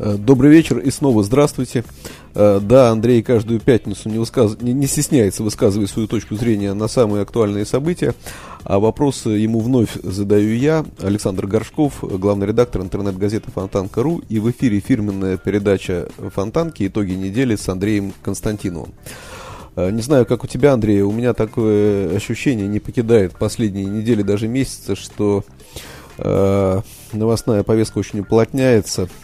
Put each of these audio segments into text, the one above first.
Добрый вечер и снова здравствуйте. Э, да, Андрей каждую пятницу не, высказ... не стесняется высказывать свою точку зрения на самые актуальные события, а вопросы ему вновь задаю я, Александр Горшков, главный редактор интернет-газеты Фонтанка.ру, и в эфире фирменная передача Фонтанки «Итоги недели» с Андреем Константиновым. Э, не знаю, как у тебя, Андрей, у меня такое ощущение не покидает последние недели, даже месяца, что э, новостная повестка очень уплотняется –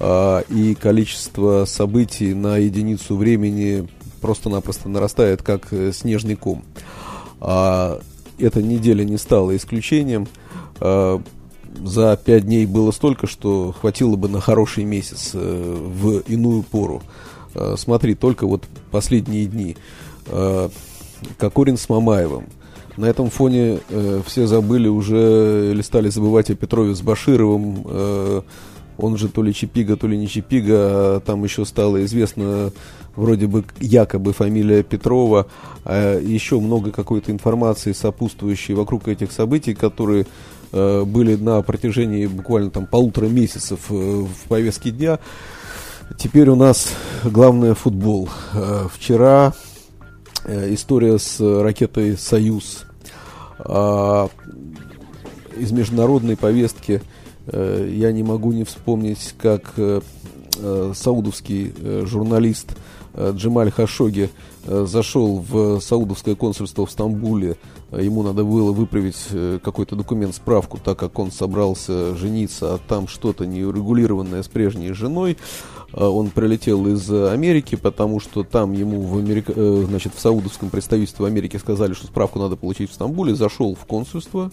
и количество событий на единицу времени просто-напросто нарастает, как э, снежный ком. А, эта неделя не стала исключением. А, за пять дней было столько, что хватило бы на хороший месяц э, в иную пору. Смотри, только вот последние дни. Кокорин с Мамаевым. На этом фоне э, все забыли уже или стали забывать о Петрове с Башировым, э, он же то ли Чипига, то ли не Чипига, а там еще стало известно вроде бы якобы фамилия Петрова, а еще много какой-то информации сопутствующей вокруг этих событий, которые э, были на протяжении буквально там полутора месяцев э, в повестке дня. Теперь у нас главное футбол. Э, вчера э, история с ракетой «Союз». Э, из международной повестки – я не могу не вспомнить, как э, э, саудовский журналист Джемаль Хашоги зашел в саудовское консульство в Стамбуле. Ему надо было выправить какой-то документ, справку, так как он собрался жениться, а там что-то неурегулированное с прежней женой. Он прилетел из Америки, потому что там ему в, Америка, значит, в саудовском представительстве в Америке сказали, что справку надо получить в Стамбуле. Зашел в консульство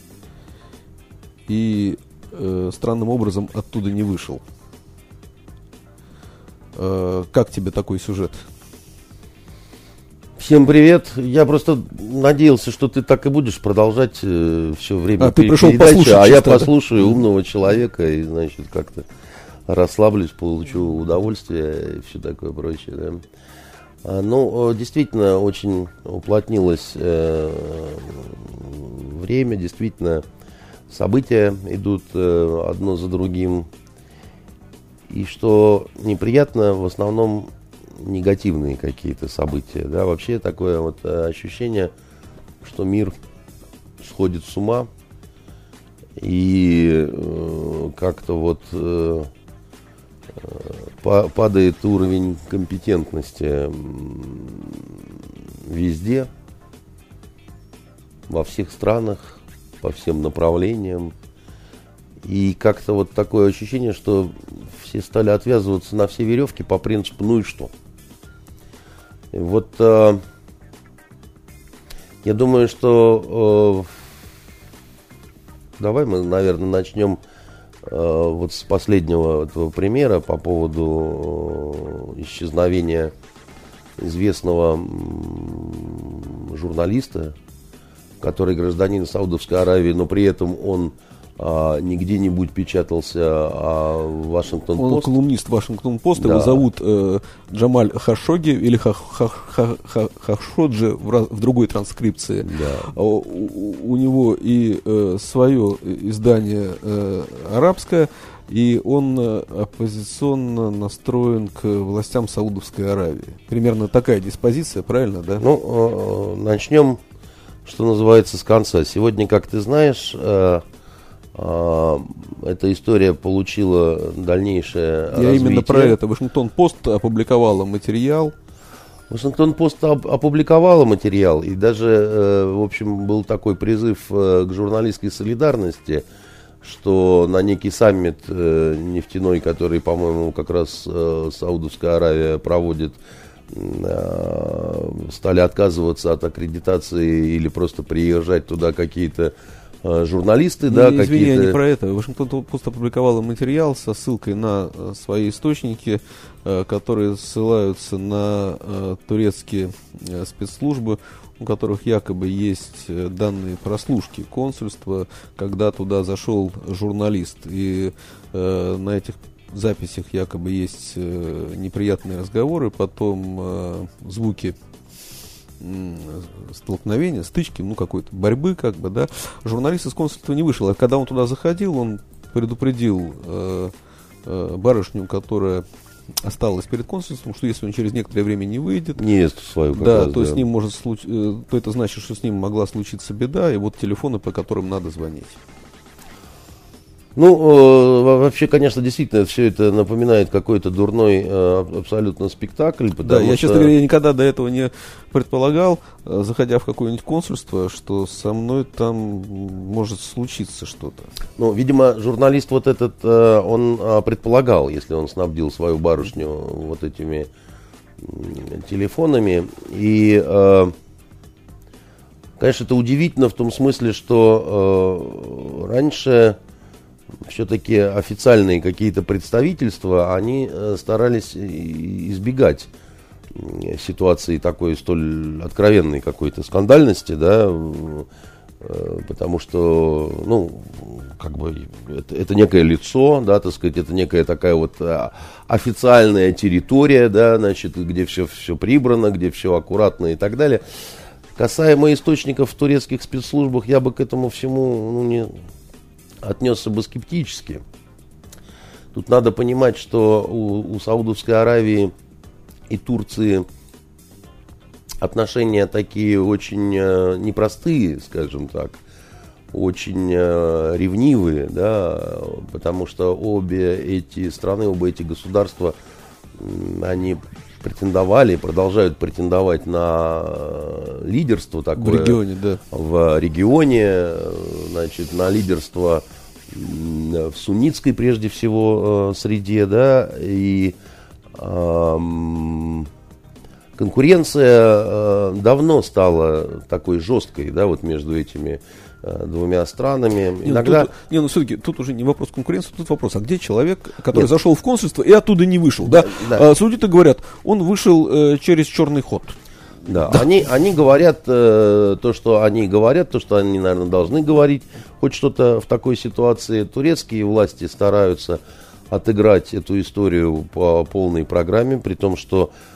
и э, странным образом оттуда не вышел. Э, как тебе такой сюжет? Всем привет. Я просто надеялся, что ты так и будешь продолжать э, все время а, ты пришел послушать, а я послушаю да? умного человека и, значит, как-то расслаблюсь, получу удовольствие и все такое прочее. Да. А, ну, действительно, очень уплотнилось э, время, действительно, события идут э, одно за другим. И что неприятно, в основном негативные какие-то события. Да? Вообще такое вот э, ощущение, что мир сходит с ума. И э, как-то вот падает уровень компетентности везде, во всех странах, по всем направлениям. И как-то вот такое ощущение, что все стали отвязываться на все веревки по принципу «ну и что?». Вот э, я думаю, что э, давай мы, наверное, начнем э, вот с последнего этого примера по поводу э, исчезновения известного журналиста который гражданин Саудовской Аравии, но при этом он а, не где-нибудь печатался, а Вашингтон Пост. Он колумнист Вашингтон Пост, да. его зовут э, Джамаль Хашоги или Ха -ха -ха -ха Хашоджи в, в другой транскрипции. Да. А, у, у него и э, свое издание э, арабское, и он э, оппозиционно настроен к властям Саудовской Аравии. Примерно такая диспозиция, правильно, да? Ну, э, начнем что называется, с конца. Сегодня, как ты знаешь, э, э, эта история получила дальнейшее Я развитие. именно про это. Вашингтон-Пост опубликовала материал. Вашингтон-Пост опубликовала материал, и даже, э, в общем, был такой призыв к журналистской солидарности, что на некий саммит нефтяной, который, по-моему, как раз Саудовская Аравия проводит Э, стали отказываться от аккредитации или просто приезжать туда какие-то э, журналисты, да, не, извини, какие-то... не про это. Вашингтон Пост опубликовала материал со ссылкой на э, свои источники, э, которые ссылаются на э, турецкие э, спецслужбы, у которых якобы есть э, данные прослушки консульства, когда туда зашел журналист. И э, на этих записях якобы есть э, неприятные разговоры, потом э, звуки столкновения, стычки, ну какой-то борьбы, как бы, да. Журналист из консульства не вышел, а когда он туда заходил, он предупредил э, э, барышню, которая осталась перед консульством, что если он через некоторое время не выйдет, невесту свою, да, раз, то да. с ним может случ... То это значит, что с ним могла случиться беда, и вот телефоны, по которым надо звонить. Ну, э, вообще, конечно, действительно, все это напоминает какой-то дурной э, абсолютно спектакль. Да, я, что... честно говоря, никогда до этого не предполагал, э, заходя в какое-нибудь консульство, что со мной там может случиться что-то. Ну, видимо, журналист вот этот, он э, предполагал, если он снабдил свою барышню вот этими телефонами. И, конечно, это удивительно в том смысле, что э, раньше все-таки официальные какие-то представительства, они э, старались избегать ситуации такой столь откровенной какой-то скандальности, да, э, потому что, ну, как бы это, это некое лицо, да, так сказать, это некая такая вот э, официальная территория, да, значит, где все, все прибрано, где все аккуратно и так далее. Касаемо источников в турецких спецслужбах, я бы к этому всему ну, не, отнесся бы скептически. Тут надо понимать, что у, у Саудовской Аравии и Турции отношения такие очень э, непростые, скажем так, очень э, ревнивые, да, потому что обе эти страны, оба эти государства, они претендовали, продолжают претендовать на э, лидерство такое. В регионе, да. В регионе, значит, на лидерство в суннитской, прежде всего, э, среде, да, и эм, конкуренция э, давно стала такой жесткой, да, вот между этими Э, двумя странами. Не, ну Иногда... тут, не, ну все-таки тут уже не вопрос конкуренции, тут вопрос, а где человек, который Нет. зашел в консульство и оттуда не вышел? Да, да. да. Судьи-то говорят, он вышел э, через черный ход. Да, да. Они, они говорят э, то, что они говорят, то, что они, наверное, должны говорить. Хоть что-то в такой ситуации турецкие власти стараются отыграть эту историю по полной программе, при том, что э,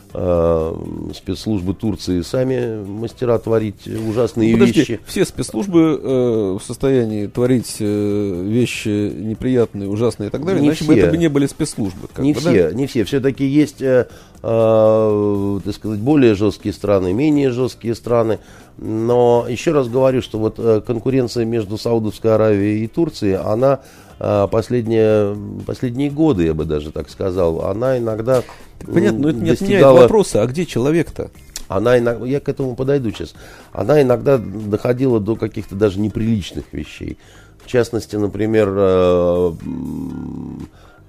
спецслужбы Турции сами мастера творить ужасные Подожди, вещи. Все спецслужбы э, в состоянии творить э, вещи неприятные, ужасные и так далее, не иначе все. бы это бы не были спецслужбы. не бы, все, да? не все. Все-таки есть, э, э, так сказать, более жесткие страны, менее жесткие страны. Но еще раз говорю, что вот э, конкуренция между Саудовской Аравией и Турцией, она э, последние, последние годы, я бы даже так сказал, она иногда Понятно, но это не достигала... отменяет вопроса, а где человек-то? Она иногда, я к этому подойду сейчас, она иногда доходила до каких-то даже неприличных вещей. В частности, например, э,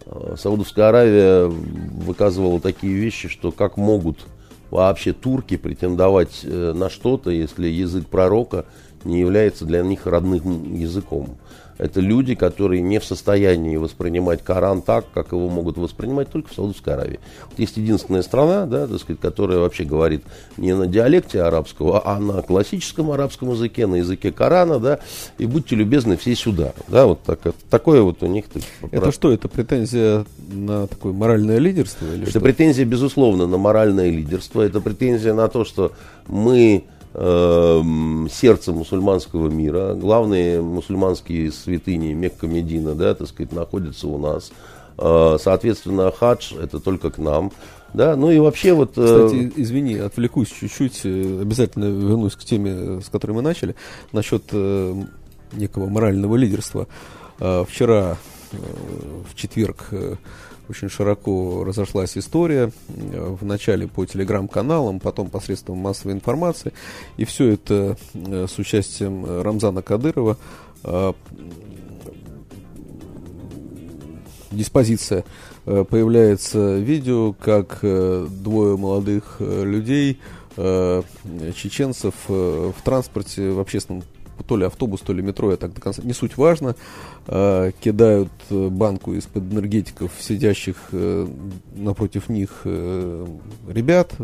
э, Саудовская Аравия выказывала такие вещи, что как могут вообще турки претендовать э, на что-то, если язык пророка не является для них родным языком. Это люди, которые не в состоянии воспринимать Коран так, как его могут воспринимать только в Саудовской Аравии. Вот есть единственная страна, да, так сказать, которая вообще говорит не на диалекте арабского, а на классическом арабском языке, на языке Корана, да, и будьте любезны, все сюда. Да, вот так, такое вот у них. Это что, это претензия на такое моральное лидерство? Или это что? претензия, безусловно, на моральное лидерство. Это претензия на то, что мы сердце мусульманского мира. Главные мусульманские святыни Мекка, Медина, да, так сказать, находятся у нас. Э, соответственно, хадж это только к нам. Да, ну и вообще вот... Э, Кстати, извини, отвлекусь чуть-чуть, э, обязательно вернусь к теме, с которой мы начали, насчет некого морального лидерства. Вчера, в четверг, очень широко разошлась история. Э, Вначале по телеграм-каналам, потом посредством массовой информации. И все это э, с участием э, Рамзана Кадырова. Диспозиция. Появляется видео, как двое молодых людей, чеченцев в транспорте, в общественном то ли автобус, то ли метро, я так до конца, не суть важно, э, кидают э, банку из-под энергетиков сидящих э, напротив них э, ребят,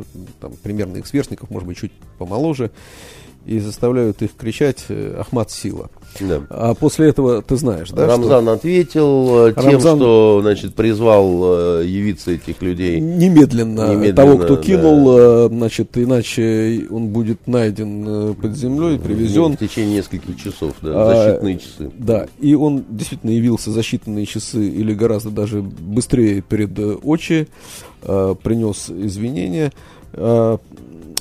там, примерно их сверстников, может быть, чуть помоложе, и заставляют их кричать э, «Ахмат сила». Да. А после этого ты знаешь, да? Рамзан что ответил э, тем, Рамзан- что значит, призвал э, явиться этих людей. немедленно, Немедленно, того, кто да. кинул, э, значит, иначе он будет найден под землей, привезен. В течение нескольких часов, да, А, защитные часы. Да, и он действительно явился за считанные часы или гораздо даже быстрее перед Очи, принес извинения.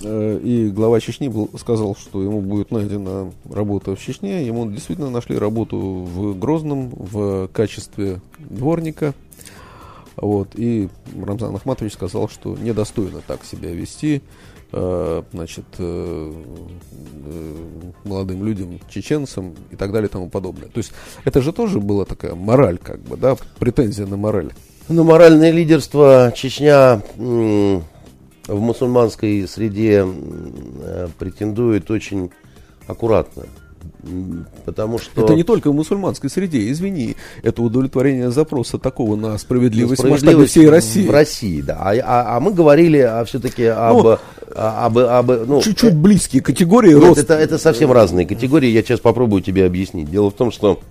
Э, и глава Чечни был, сказал, что ему будет найдена работа в Чечне. Ему действительно нашли работу в Грозном в качестве дворника. Вот, и Рамзан Ахматович сказал, что недостойно так себя вести э, значит, э, молодым людям, чеченцам и так далее и тому подобное. То есть это же тоже была такая мораль, как бы, да, претензия на мораль. Ну, моральное лидерство Чечня в мусульманской среде э, претендует очень аккуратно. Потому что... Это не только в мусульманской среде, извини, это удовлетворение запроса такого на справедливость, Справедливость всей России. В России, да. А, а- а мы говорили а, все-таки об, Ну, а- об, об- ну, Чуть-чуть близкие категории Нет, роста. это, это совсем разные категории. Я сейчас попробую тебе объяснить. Дело в том, что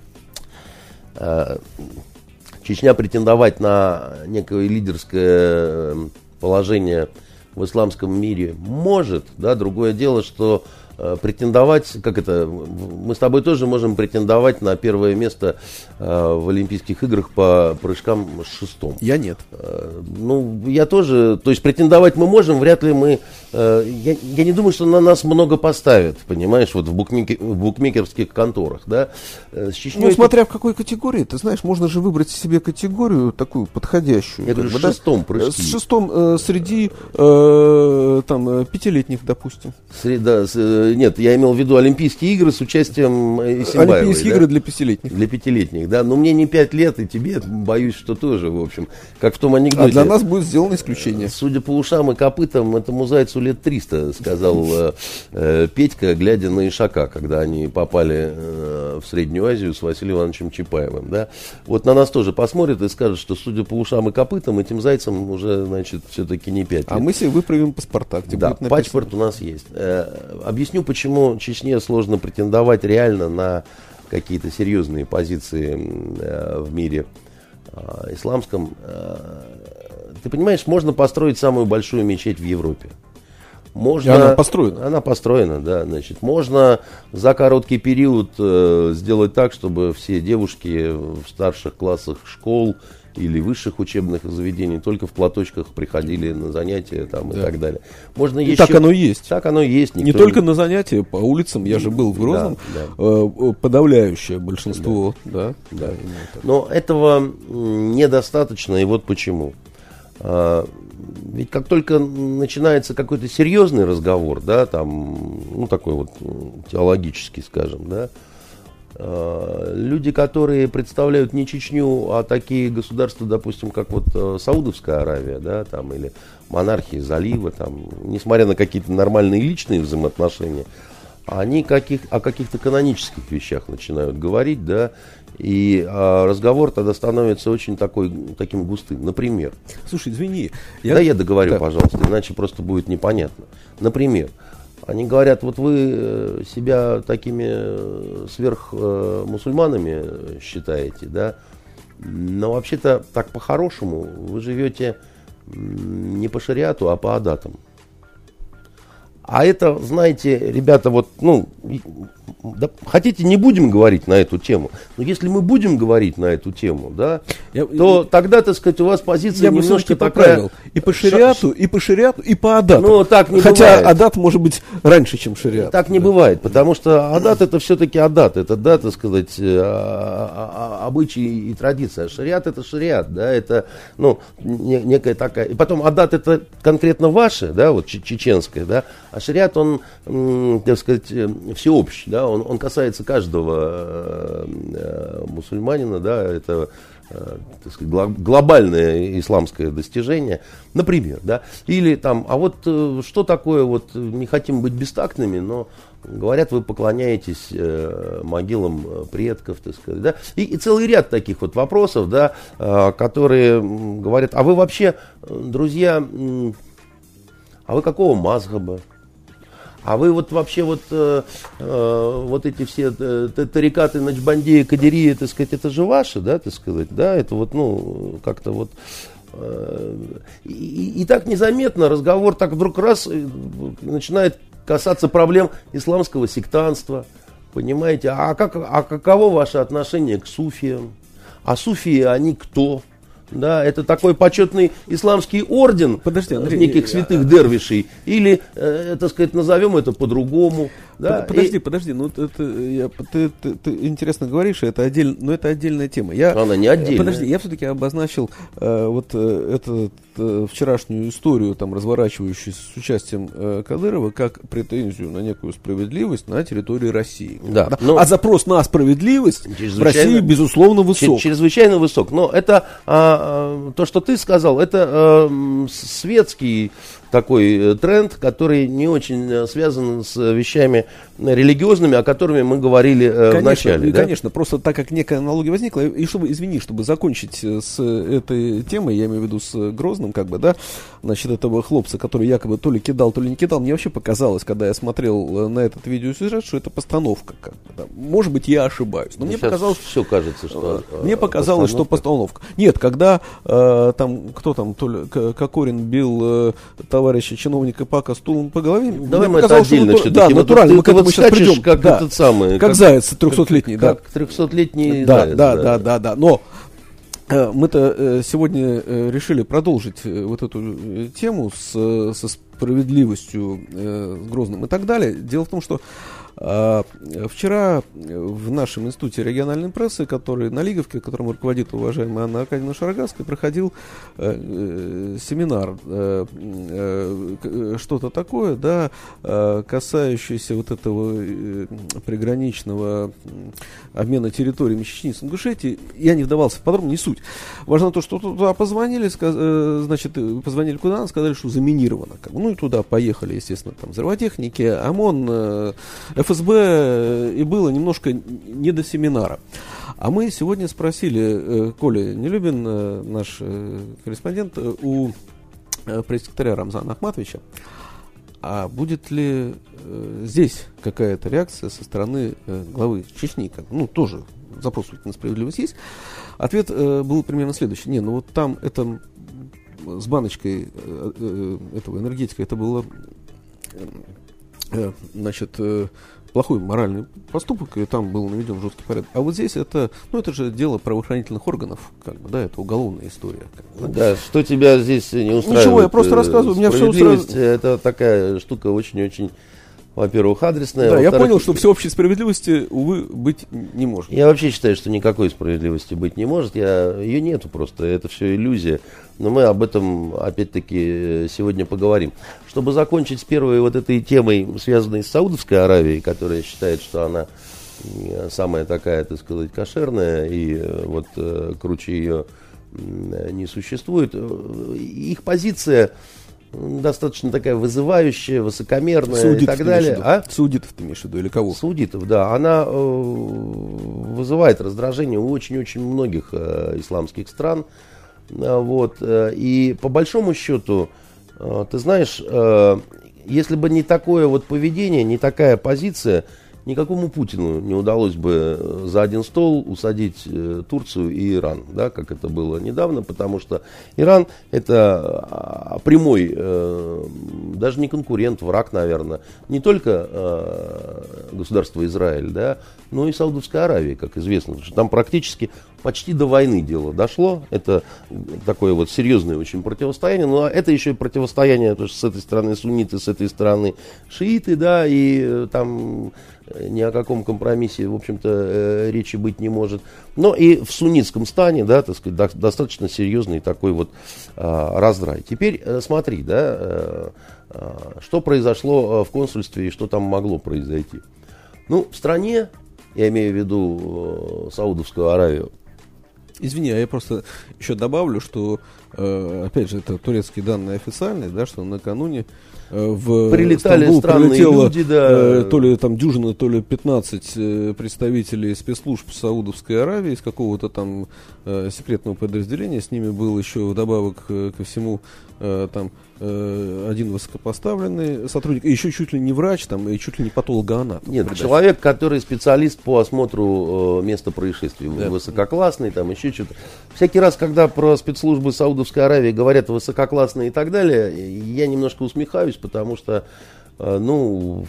э, Чечня претендовать на некое лидерское положение в исламском мире может, да, другое дело, что претендовать, как это, мы с тобой тоже можем претендовать на первое место э, в Олимпийских играх по прыжкам шестом. Я нет. Э, Ну, я тоже, то есть претендовать мы можем, вряд ли мы, э, я, я не думаю, что на нас много поставят, понимаешь, вот в, букмеке- в букмекерских конторах, да. Э, С Чечней Ну, это- смотря в какой категории, ты знаешь, можно же выбрать себе категорию такую подходящую. С да? шестом прыжки. С шестом э, среди э, там э, пятилетних, допустим. среда, с- э, нет, я имел в виду Олимпийские игры с участием э, Исимбаевой, Олимпийские да? игры для пятилетних. Для пятилетних, да. Но мне не пять лет, и тебе, боюсь, что тоже, в общем, как в том А анекдоте. для нас будет сделано исключение. Судя по ушам и копытам, этому зайцу лет 300, сказал э, э, Петька, глядя на Ишака, когда они попали э, в Среднюю Азию с Василием Ивановичем Чапаевым. Да? Вот на нас тоже посмотрят и скажут, что судя по ушам и копытам, этим зайцам уже, значит, все-таки не 5 лет. А мы себе выправим паспорта, где Да, будет написано. паспорт у нас есть. Э, объясню, почему Чечне сложно претендовать реально на какие-то серьезные позиции э, в мире э, исламском. Э, ты понимаешь, можно построить самую большую мечеть в Европе. Можно, И она построена. Она построена, да. Значит, можно за короткий период э, сделать так, чтобы все девушки в старших классах школ или высших учебных заведений только в платочках приходили на занятия там, и Да. так далее. Можно И еще... так оно и есть. Так оно и есть. Не никто только на занятия, по улицам, я же был в Грозном, Да, э, э, подавляющее большинство, да. да. именно так. Но этого недостаточно, и вот почему. А, Ведь как только начинается какой-то серьезный разговор, да, там, ну, такой вот теологический, скажем, да, люди, которые представляют не Чечню, а такие государства, допустим, как вот э, Саудовская Аравия, да, там, или монархии залива, там, несмотря на какие-то нормальные личные взаимоотношения, они каких, о каких-то канонических вещах начинают говорить, да, и а, разговор тогда становится очень такой, таким густым. Например, Слушай, извини. да я договорю, Да. пожалуйста, иначе просто будет непонятно. Например, они говорят, вот вы э, себя такими э, сверхмусульманами считаете, да, но вообще-то так по-хорошему вы живете не по шариату, а по адатам. А это, знаете, ребята, вот, ну, да, хотите, не будем говорить на эту тему. Но если мы будем говорить на эту тему, да, Я- то тогда, так сказать, у вас позиция Я немножко такая... И по шариату, и по шариату, и по адату. Ну, так не Хотя бывает. адат может быть раньше, чем шариат. Так не бывает, потому что адат это все-таки адат, это, да, так сказать, э, а- а- обычаи и традиция. А шариат это шариат, да, это, ну, не- некая такая. И потом адат это конкретно ваше, да, вот че- чеченское, да, а шариат он, так сказать, э, всеобщий, да, он, он касается каждого э, э, мусульманина, да, это так сказать, глобальное исламское достижение, например, да, или там, а вот что такое, вот не хотим быть бестактными, но Говорят, вы поклоняетесь могилам предков, так сказать, да, и, и целый ряд таких вот вопросов, да, которые говорят, а вы вообще, друзья, а вы какого мазгаба? А вы вот вообще вот, э, э, вот эти все э, тарикаты, Начбандии, Кадирии, так сказать, это же ваши, да, так сказать, да, это вот, ну, как-то вот... Э, и, и так незаметно разговор так вдруг раз э, начинает касаться проблем исламского сектанства. Понимаете? А, как, а каково ваше отношение к суфиям? А суфии они кто? Да, это такой почетный исламский орден Подожди, Андрей, неких святых а, дервишей. Или, э, так сказать, назовем это по-другому. Да? Подожди, и... подожди, ну это, я, ты, ты, ты интересно говоришь, это отдель, но это отдельная тема. Я, Она не отдельная. Подожди, я все-таки обозначил э, вот э, эту э, вчерашнюю историю, там, разворачивающуюся с участием э, Кадырова, как претензию на некую справедливость на территории России. Да, да? Но... А запрос на справедливость в России, безусловно, высок. Чрезвычайно высок. Но это а, а, то, что ты сказал, это а, светский такой э, тренд, который не очень э, связан с вещами религиозными, о которых мы говорили э, конечно, в начале. Да? Конечно, просто так как некая аналогия возникла, и чтобы, извини, чтобы закончить с этой темой, я имею в виду с Грозным, как бы, да, значит, этого хлопца, который якобы то ли кидал, то ли не кидал, мне вообще показалось, когда я смотрел на этот видеосюжет, что это постановка, как бы, да. Может быть, я ошибаюсь, но мне Сейчас показалось... Все кажется, что... Мне показалось, постановка. что постановка. Нет, когда э, там, кто там, то ли Кокорин бил э, товарища чиновника Пака стулом по голове. Давай мы это отдельно что Да, натурально, мы к этому сейчас придем. Как да. этот самый. Как, как заяц трехсотлетний, да. Как трехсотлетний да, заяц. Да, да, да, да, да. Но э, мы-то э, сегодня э, решили продолжить вот эту тему с, со справедливостью, с Грозным и так далее. Дело в том, что вчера в нашем институте региональной прессы, который на Лиговке, которым руководит уважаемая Анна Аркадьевна Шарогасская, проходил э, э, семинар, э, что-то такое, да, касающееся вот этого приграничного обмена территориями Чечни с Ингушетией. Я не вдавался в подробно, не суть. Важно то, что туда позвонили, значит, позвонили куда, сказали, что заминировано. Ну и туда поехали, естественно, там взрывотехники, ОМОН, э, ФСБ э, и было немножко не до семинара. А мы сегодня спросили, э, Коля Нелюбин, э, наш корреспондент, у пресс-секретаря Рамзана Ахматовича, а будет ли здесь какая-то реакция со стороны главы Чечни? Ну, тоже запрос на справедливость есть. Ответ был примерно следующий. Не, ну вот там это с баночкой этого энергетика, это было значит, плохой моральный поступок, и там был наведен жесткий порядок. А вот здесь это, ну, это же дело правоохранительных органов, как бы, да, это уголовная история. Как бы, да. да, что тебя здесь не устраивает? Ничего, я просто рассказываю, меня все устраивает. Это такая штука очень-очень во-первых, адресная. Да, я понял, что всеобщей справедливости, увы, быть не может. Я вообще считаю, что никакой справедливости быть не может. Я, ее нету просто, это все иллюзия. Но мы об этом, опять-таки, сегодня поговорим. Чтобы закончить с первой вот этой темой, связанной с Саудовской Аравией, которая считает, что она самая такая, так сказать, кошерная, и э, вот э, круче ее не существует. Э, их позиция достаточно такая вызывающая, высокомерная Саудитов и так далее. А? Саудитов ты имеешь в виду или кого? Саудитов, да. Она э, вызывает раздражение у очень-очень многих э, исламских стран. Э, вот. Э, и по большому счету, э, ты знаешь, э, если бы не такое вот поведение, не такая позиция, никакому Путину не удалось бы э, за один стол усадить э, Турцию и Иран, да, как это было недавно, потому что Иран это а, прямой, э, даже не конкурент, враг, наверное, не только государство Израиль, да, но и Саудовская Аравия, как известно, потому что там практически почти до войны дело дошло. Это такое вот серьезное очень противостояние. Но это еще и противостояние, то, что с этой стороны сунниты, с этой стороны шииты, да, и там ни о каком компромиссе, в общем-то, э, речи быть не может. Но и в суннитском стане, да, так сказать, до, достаточно серьезный такой вот а, раздрай. Теперь э, смотри, да, а, что произошло в консульстве и что там могло произойти. Ну, в стране, я имею в виду Саудовскую Аравию, Извини, а я просто еще добавлю, что, э, опять же, это турецкие данные официальные, да, что накануне э, в Прилетали Стамбул странные прилетело, люди, да. э, то ли там дюжина, то ли 15 э, представителей спецслужб Саудовской Аравии из какого-то там э, секретного подразделения. С ними был еще вдобавок э, ко всему э, там один высокопоставленный сотрудник, еще чуть ли не врач, там, и чуть ли не патологоанатом. Нет, Придача. человек, который специалист по осмотру э, места происшествия, Да. высококлассный, там еще что-то. Всякий раз, когда про спецслужбы Саудовской Аравии говорят высококлассные и так далее, я немножко усмехаюсь, потому что, э, ну,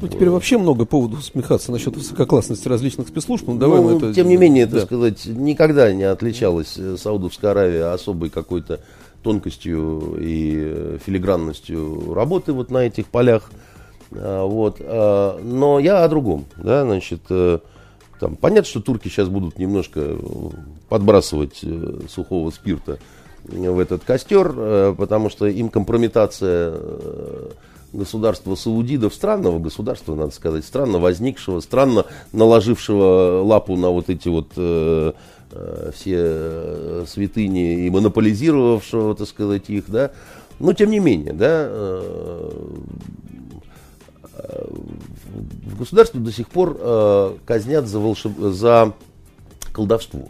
Ну, теперь вообще много поводов усмехаться насчет высококлассности различных спецслужб. Ну, давай ну, мы это... тем не менее, так да. сказать, никогда не отличалась э, Саудовская Аравия особой какой-то тонкостью и э, филигранностью работы вот на этих полях. А, Вот. а, Но я о другом. Да, значит, э, там, понятно, что турки сейчас будут немножко э, подбрасывать сухого спирта в этот костер, потому что им компрометация государства саудидов, странного государства, надо сказать, странно возникшего, странно наложившего лапу на вот эти вот все э, святыни и монополизировавшего, так сказать, их, да. Но тем не менее, да, э, э, в государстве до сих пор э, казнят за, волшеб... за колдовство.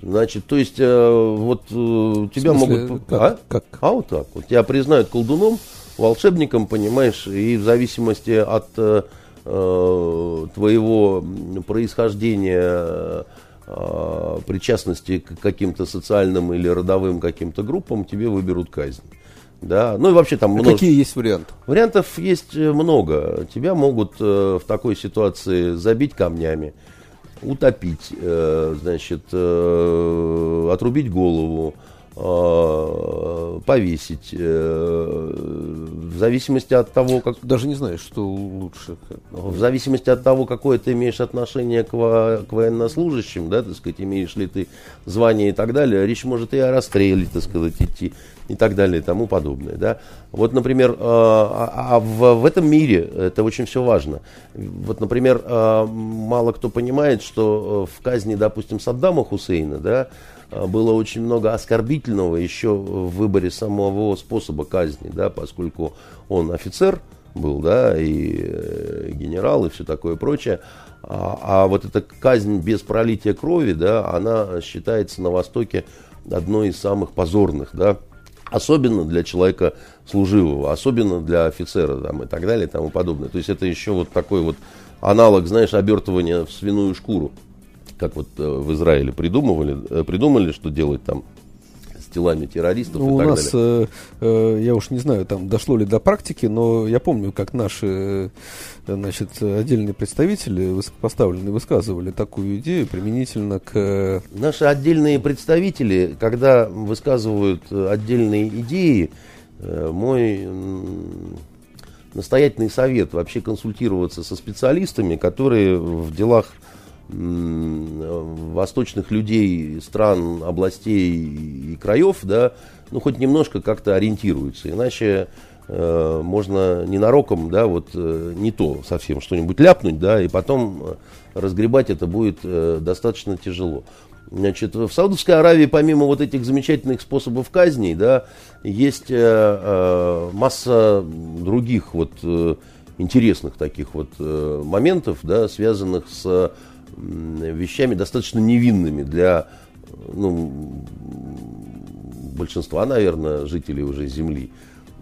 Значит, то есть, э, вот э, тебя смысле, могут... как? А? Как? А вот так вот. Тебя признают колдуном, волшебником, понимаешь, и в зависимости от э, э, твоего происхождения, э, причастности к каким-то социальным или родовым каким-то группам, тебе выберут казнь. Да, ну и вообще там А множество- Какие есть варианты? Вариантов есть э, много. Тебя могут э, в такой ситуации забить камнями, утопить, э, значит, э, отрубить голову, повесить. э, в зависимости от того, как Даже не знаешь, что лучше. в зависимости от того, какое ты имеешь отношение к, во- к военнослужащим, да, так сказать, имеешь ли ты звание и так далее, речь может и о расстреле, так сказать, идти и так далее и тому подобное, да. Вот, например, э, а, а в, в этом мире это очень все важно. Вот, например, э, мало кто понимает, что э, в казни, допустим, Саддама Хусейна, да, э, было очень много оскорбительного еще в выборе самого способа казни, да, поскольку он офицер, был, да, и э, генерал, и все такое прочее. А, а вот эта казнь без пролития крови, да, она считается на Востоке одной из самых позорных, да, особенно для человека служивого, особенно для офицера там, и так далее и тому подобное. То есть это еще вот такой вот аналог, знаешь, обертывания в свиную шкуру, как вот э, в Израиле придумывали, э, придумали, что делать там с телами террористов Ну, и у так нас, далее. э, э, я уж не знаю, там дошло ли до практики, но я помню, как наши значит, отдельные представители высокопоставленные высказывали такую идею применительно к... Наши отдельные представители, когда высказывают отдельные идеи, мой настоятельный совет вообще консультироваться со специалистами, которые в делах восточных людей, стран, областей и краев, да, ну хоть немножко как-то ориентируются. Иначе э, можно ненароком, да, вот э, не то совсем что-нибудь ляпнуть, да, и потом э, разгребать это будет э, достаточно тяжело. Значит, в Саудовской Аравии, помимо вот этих замечательных способов казни, да, есть э, э, масса других вот э, интересных таких вот э, моментов, да, связанных с вещами достаточно невинными для э, ну, большинства, наверное, жителей уже Земли.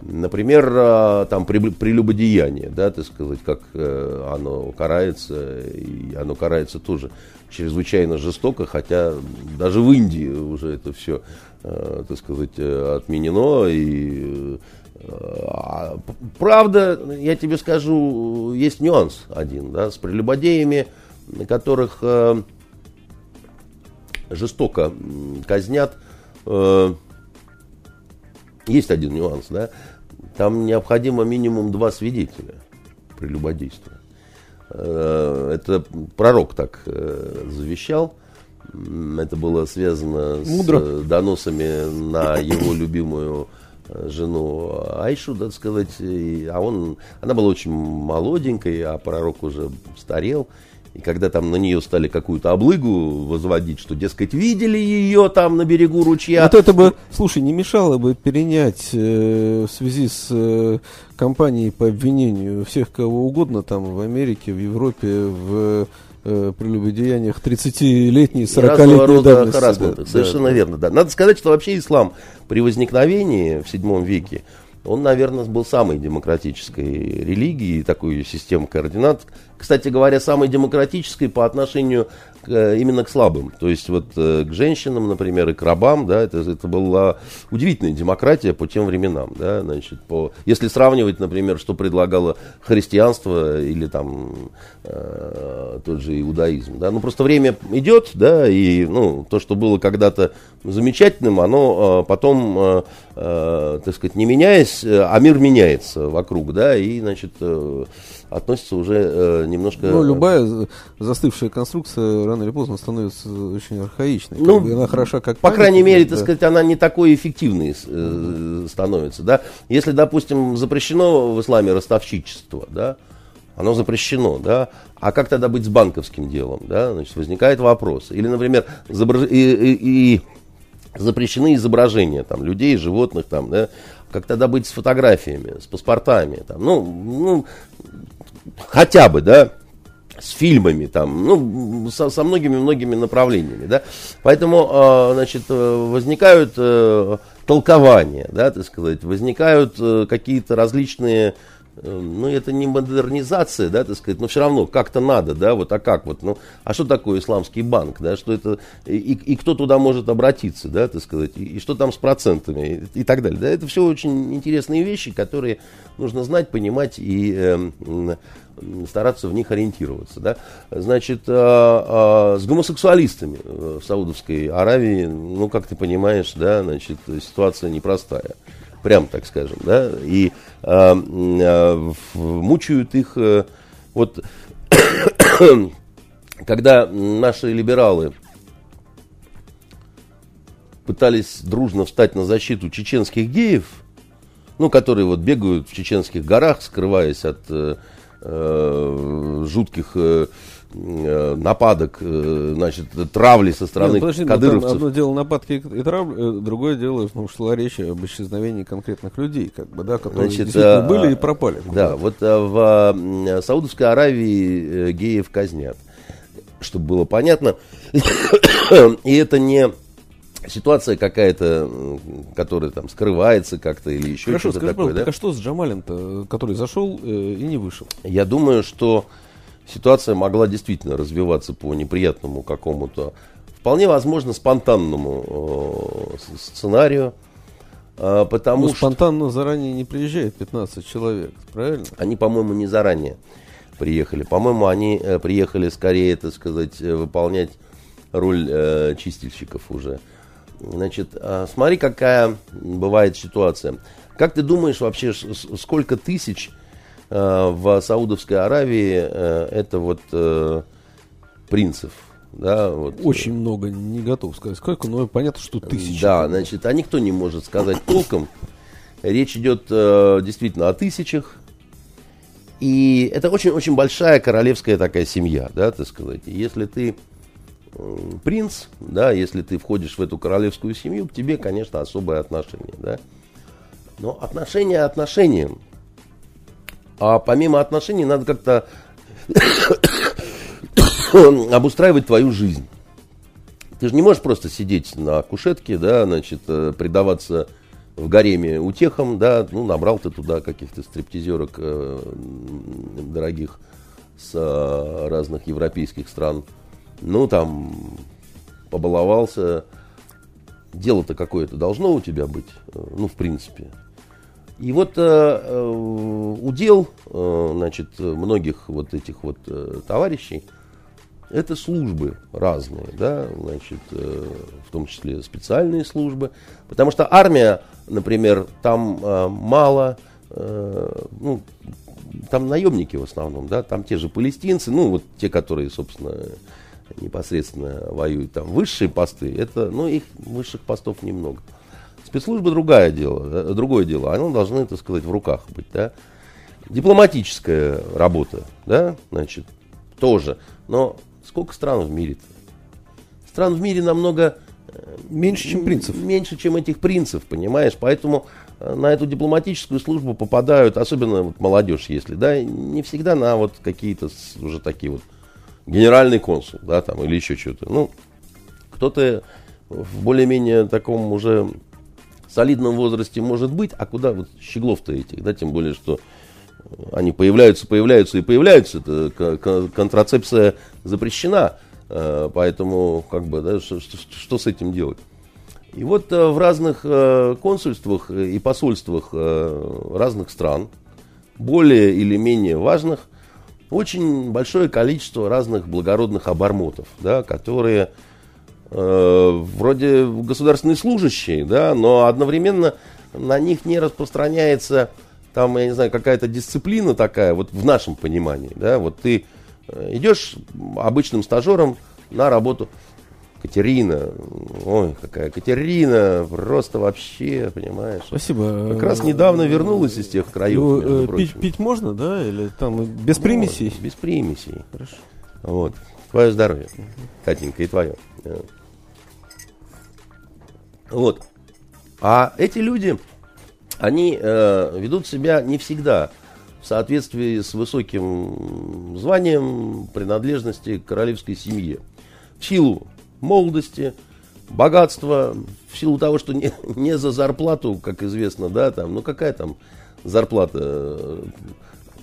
Например, а, там прелюбодеяние, да, так сказать, как э, оно карается, и оно карается тоже чрезвычайно жестоко, хотя даже в Индии уже это все, э, так сказать, э, отменено. И, э, а, правда, я тебе скажу, есть нюанс один, да, с прелюбодеями, которых э, жестоко казнят. э, есть один нюанс, да. Там необходимо минимум два свидетеля прелюбодейства. Э, Это пророк так завещал. Это было связано Мудро. с доносами на его любимую жену Айшу, так сказать. А он, она была очень молоденькой, а пророк уже старел. И когда там на нее стали какую-то облыгу возводить, что, дескать, видели ее там на берегу ручья. Вот это бы, слушай, не мешало бы перенять э, в связи с э, кампанией по обвинению всех кого угодно там в Америке, в Европе, в э, прелюбодеяниях 30-летней, 40-летней давности. Да, Совершенно да. верно, да. Надо сказать, что вообще ислам при возникновении в VII веке он, наверное, был самой демократической религией, такой системой координат. Кстати говоря, самой демократической по отношению именно к слабым. То есть вот э, к женщинам, например, и к рабам, да, это, это была удивительная демократия по тем временам. Да, значит, по, если сравнивать, например, что предлагало христианство или там э, тот же иудаизм. Да, ну просто время идет, да, и ну, то, что было когда-то замечательным, оно э, потом, э, э, так сказать, не меняясь, э, а мир меняется вокруг, да, и, значит, э, относится уже э, немножко... Ну, любая застывшая конструкция рано или поздно становится очень архаичной. Ну, бы она хороша как По крайней мере, да. так сказать, она не такой эффективной э, становится, да. Если, допустим, запрещено в исламе ростовщичество, да, оно запрещено, да, а как тогда быть с банковским делом, да, значит, возникает вопрос. Или, например, изображ... и, и, и запрещены изображения там, людей, животных, там, да, как тогда быть с фотографиями, с паспортами, там, ну, ну, хотя бы, да, с фильмами, там, ну, со, со многими-многими направлениями, да. Поэтому, э, значит, возникают э, толкования, да, так сказать, возникают э, какие-то различные ну, это не модернизация, да, так сказать, но все равно как-то надо, да, вот, а как вот, ну, а что такое исламский банк, да, что это, и, и кто туда может обратиться, да, так сказать, и, и что там с процентами и, и так далее, да, это все очень интересные вещи, которые нужно знать, понимать и э, стараться в них ориентироваться, да, значит, э, э, с гомосексуалистами в Саудовской Аравии, ну, как ты понимаешь, да, значит, ситуация непростая, прям так скажем, да, и э, э, мучают их, э, вот, когда наши либералы пытались дружно встать на защиту чеченских геев, ну, которые вот бегают в чеченских горах, скрываясь от э, э жутких Э, нападок, э, значит, травли со стороны Нет, подожди, кадыровцев. Одно дело нападки и травли, э, другое дело, ну, шла речь об исчезновении конкретных людей, как бы, да, которые значит, действительно а, были и пропали. Да, вот а, в Саудовской Аравии геев казнят, чтобы было понятно. и это не ситуация какая-то, которая там скрывается как-то или еще Хорошо, что-то скажи, такое. Да? а что с Джамалем-то, который зашел э, и не вышел? Я думаю, что ситуация могла действительно развиваться по неприятному какому-то, вполне возможно, спонтанному э, сценарию. Э, потому ну, что... спонтанно заранее не приезжает 15 человек, правильно? Они, по-моему, не заранее приехали. По-моему, они э, приехали скорее, так сказать, выполнять роль э, чистильщиков уже. Значит, э, смотри, какая бывает ситуация. Как ты думаешь вообще, сколько тысяч Э, в Саудовской Аравии э, это вот э, принцев. Да, вот. Очень много, не готов сказать сколько, но понятно, что тысячи. Да, значит, а никто не может сказать толком. Речь идет действительно о тысячах. И это очень-очень большая королевская такая семья, да, так сказать. если ты принц, да, если ты входишь в эту королевскую семью, к тебе, конечно, особое отношение, да. Но отношение отношением. А помимо отношений надо как-то обустраивать твою жизнь. Ты же не можешь просто сидеть на кушетке, да, значит, э, предаваться в гареме утехам, да, ну, набрал ты туда каких-то стриптизерок э, дорогих с э, разных европейских стран. Ну, там, побаловался. Дело-то какое-то должно у тебя быть, э, ну, в принципе. И вот э, э, удел, э, значит, многих вот этих вот э, товарищей, это службы разные, да, значит, э, в том числе специальные службы, потому что армия, например, там э, мало, э, ну, там наемники в основном, да, там те же палестинцы, ну, вот те, которые, собственно, непосредственно воюют там, высшие посты, это, ну, их высших постов немного. Спецслужба другое дело, другое дело. Они должны, так сказать, в руках быть, да. Дипломатическая работа, да, значит, тоже. Но сколько стран в мире-то? Стран в мире намного э, Меньше, чем принцев. Меньше, чем этих принцев, понимаешь? Поэтому э, на эту дипломатическую службу попадают, особенно вот молодежь, если, да, не всегда на вот какие-то уже такие вот генеральный консул, да, там, или еще что-то. Ну, кто-то в более-менее таком уже солидном возрасте может быть, а куда вот щеглов-то этих, да, тем более, что они появляются, появляются и появляются. Это контрацепция запрещена, э, поэтому как бы, да, что, что- с этим делать? И вот э, в разных э, консульствах и посольствах э, разных стран, более или менее важных, очень большое количество разных благородных обормотов, да, которые э, вроде государственные служащие, да, но одновременно на них не распространяется там, я не знаю, какая-то дисциплина такая, вот в нашем понимании, да, вот ты э, идешь обычным стажером на работу. Катерина, ой, какая Катерина, просто вообще, понимаешь. Спасибо. Как раз недавно вернулась из тех краев, Ну, э, пить, пить можно, да? Или там без примесей? Без примесей. Хорошо. Вот. Твое здоровье, Катенька, и твое. Э. Вот. А эти люди, они э, ведут себя не всегда в соответствии с высоким званием принадлежности к королевской семье. В силу молодости, богатства, в силу того, что не, не за зарплату, как известно, да, там, ну какая там зарплата,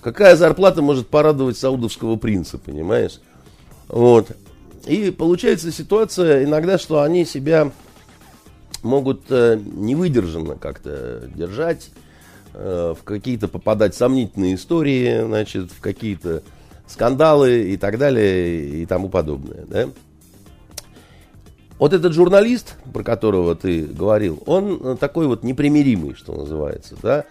какая зарплата может порадовать саудовского принца, понимаешь? Вот. И получается ситуация иногда, что они себя могут э, невыдержанно как-то держать, э, в какие-то попадать сомнительные истории, значит, в какие-то скандалы и так далее и тому подобное, да? Вот этот журналист, про которого ты говорил, он э, такой вот непримиримый, что называется, да?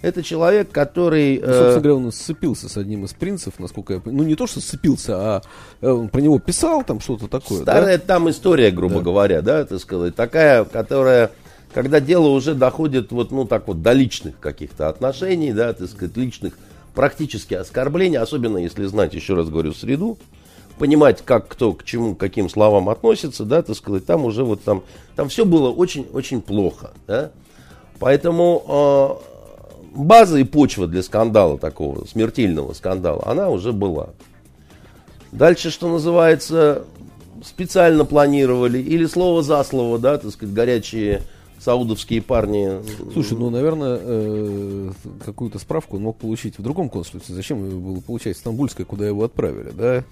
Это человек, который... Ну, э, собственно говоря, он сцепился с одним из принцев, насколько я понимаю. Ну, не то, что сцепился, а э, он про него писал там что-то такое. да? Старая там история, грубо Да. говоря, да, так сказать, такая, которая, когда дело уже доходит вот, ну, так вот, до личных каких-то отношений, да, так сказать, личных практически оскорблений, особенно если знать, еще раз говорю, среду, понимать, как кто к чему, к каким словам относится, да, так сказать, там уже вот там, там все было очень-очень плохо, да. Поэтому э, база и почва для скандала такого, смертельного скандала, она уже была. Дальше, что называется, специально планировали, или слово за слово, да, так сказать, горячие саудовские парни. Слушай, ну, наверное, э, какую-то справку он мог получить в другом консульстве. Зачем его было получать в Стамбульское, куда его отправили, да?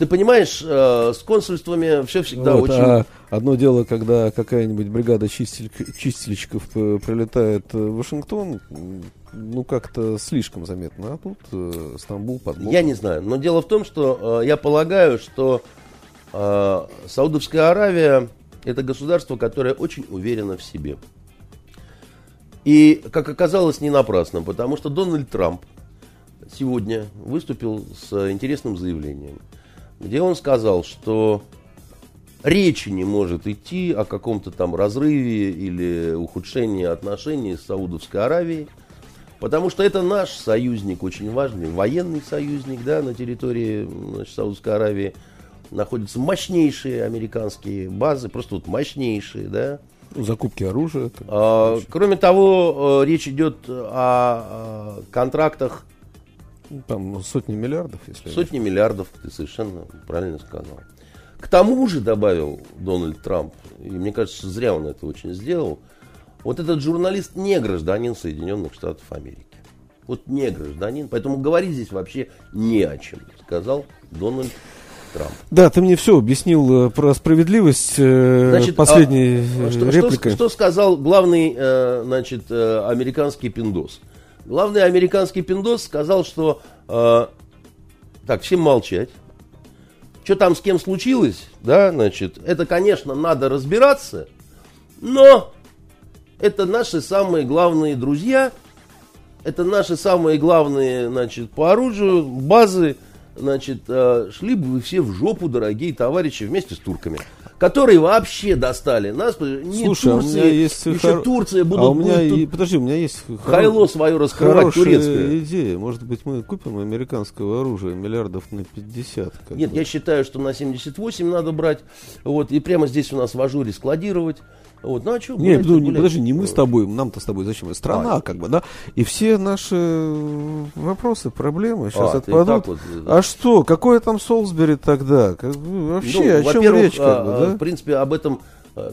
Ты понимаешь, э, с консульствами все всегда Вот, очень... а одно дело, когда какая-нибудь бригада чистель- чистильщиков э, прилетает в Вашингтон, ну, как-то слишком заметно. А тут э, Стамбул под боком. Я не знаю, но дело в том, что э, я полагаю, что э, Саудовская Аравия это государство, которое очень уверено в себе. И, как оказалось, не напрасно, потому что Дональд Трамп сегодня выступил с интересным заявлением, где он сказал, что речи не может идти о каком-то там разрыве или ухудшении отношений с Саудовской Аравией, потому что это наш союзник, очень важный, военный союзник, да, на территории значит, Саудовской Аравии находятся мощнейшие американские базы, просто вот мощнейшие, да. Закупки оружия. А, кроме того, э, речь идет о контрактах Там ну, сотни миллиардов, если... Сотни миллиардов, ты совершенно правильно сказал. К тому же, добавил Дональд Трамп, и мне кажется, зря он это очень сделал, вот этот журналист не гражданин Соединенных Штатов Америки. Вот не гражданин, поэтому говорить здесь вообще не о чем, сказал Дональд Трамп. Да, ты мне все объяснил э, про справедливость э, Значит, последней а, э, что, что- репликой. что сказал главный, значит, американский пиндос? Главный американский пиндос сказал, что э, так, всем молчать. Что там с кем случилось, да, значит, это, конечно, надо разбираться, но это наши самые главные друзья, это наши самые главные, значит, по оружию, базы, значит, э, шли бы вы все в жопу, дорогие товарищи, вместе с турками. Которые вообще достали нас. Не Слушай, Турции, а у меня есть еще хор... Турция будут, а у меня будет и... подожди, у меня есть хайло свое раскрывать хорошая турецкое. идея. Может быть, мы купим американского оружия миллиардов на 50. как Нет, бы. я считаю, что на 78 надо брать. Вот, и прямо здесь у нас в ажуре складировать. Вот, ну а что? Не, ну, не, подожди, не мы с тобой, нам-то с тобой зачем? Страна, А. как бы, да? И все наши вопросы, проблемы сейчас А, отпадут. вот, да. А что? Какой там Солсбери тогда? Как вообще, о чем речь, как а, бы, а, да? в принципе, об этом,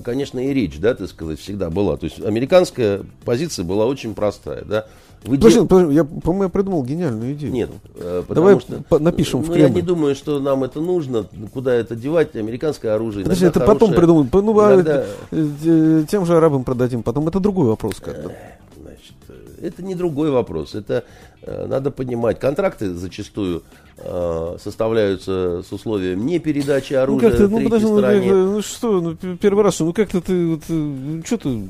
конечно, и речь, да, так сказать, всегда была. То есть американская позиция была очень простая, да. Вы Подожди, де- подожди, я, по-моему, я придумал гениальную идею. Нет, э, потому Давай что... напишем в ну, я Кремль. не думаю, что нам это нужно, куда это девать, американское оружие. Подожди, это потом хорошее, придумаем. По- Ну, а, иногда, э, э, тем же арабам продадим. Потом это другой вопрос, как бы. значит, э, это не другой вопрос. Это э, надо понимать. Контракты зачастую э, составляются с условием не передачи Ну оружия как ты, ну третьей подожди, ну, стороне. как, ну что, ну первый раз, ну как-то ты, вот, что ты,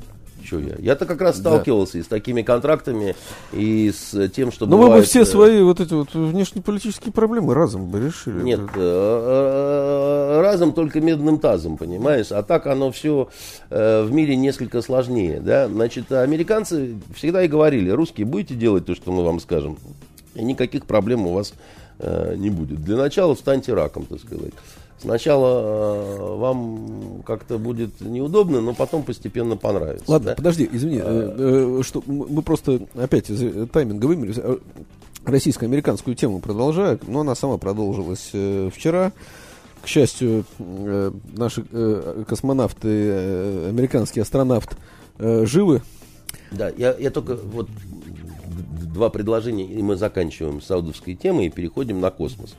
Чё я? Я-то как раз Да. сталкивался и с такими контрактами, и с тем, что ну мы бы бывает, все э, свои вот эти вот внешнеполитические проблемы разом бы решили. Нет, э, э, разом только медным тазом, понимаешь? А так оно все в мире несколько сложнее, да? Значит, американцы всегда и говорили, русские, будете делать то, что мы вам скажем, и никаких проблем у вас не будет. Для начала встаньте раком, так сказать. Сначала э, вам как-то будет неудобно, но потом постепенно понравится. Ладно, да? подожди, извини, э, что мы просто опять тайминга вымерились. Э, Российско-американскую тему продолжаю, но она сама продолжилась вчера. К счастью, наши космонавты, американский астронавт живы. Да, я, я только вот два предложения, и мы заканчиваем саудовской темой и переходим на космос.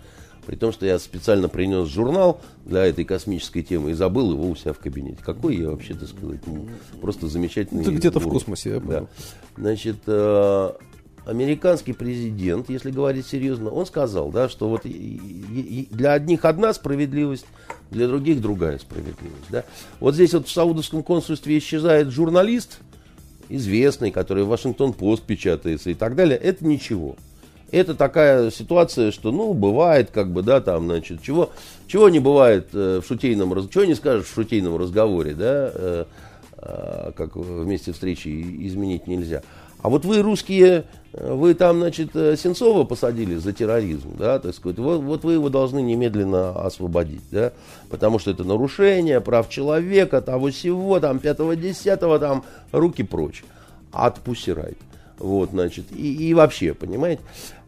При том, что я специально принес журнал для этой космической темы и забыл его у себя в кабинете. Какой я вообще, так сказать, ну, просто замечательный. Ты где-то в космосе, я Да. понял. Значит, э, американский президент, если говорить серьезно, он сказал, да, что вот для одних одна справедливость, для других другая справедливость. Да. Вот здесь вот в саудовском консульстве исчезает журналист, известный, который в Вашингтон-Пост печатается и так далее, это ничего. Это такая ситуация, что, ну, бывает, как бы, да, там, значит, чего, чего не бывает э, в шутейном чего не скажешь в шутейном разговоре, да, э, а, как в месте встречи изменить нельзя. А вот вы, русские, э, вы там, значит, э, Сенцова посадили за терроризм, да, так сказать, вот, вот вы его должны немедленно освободить, да, потому что это нарушение прав человека, того всего, там, пятого, десятого, там, руки прочь, отпусирать. Вот, значит, и, и вообще, понимаете,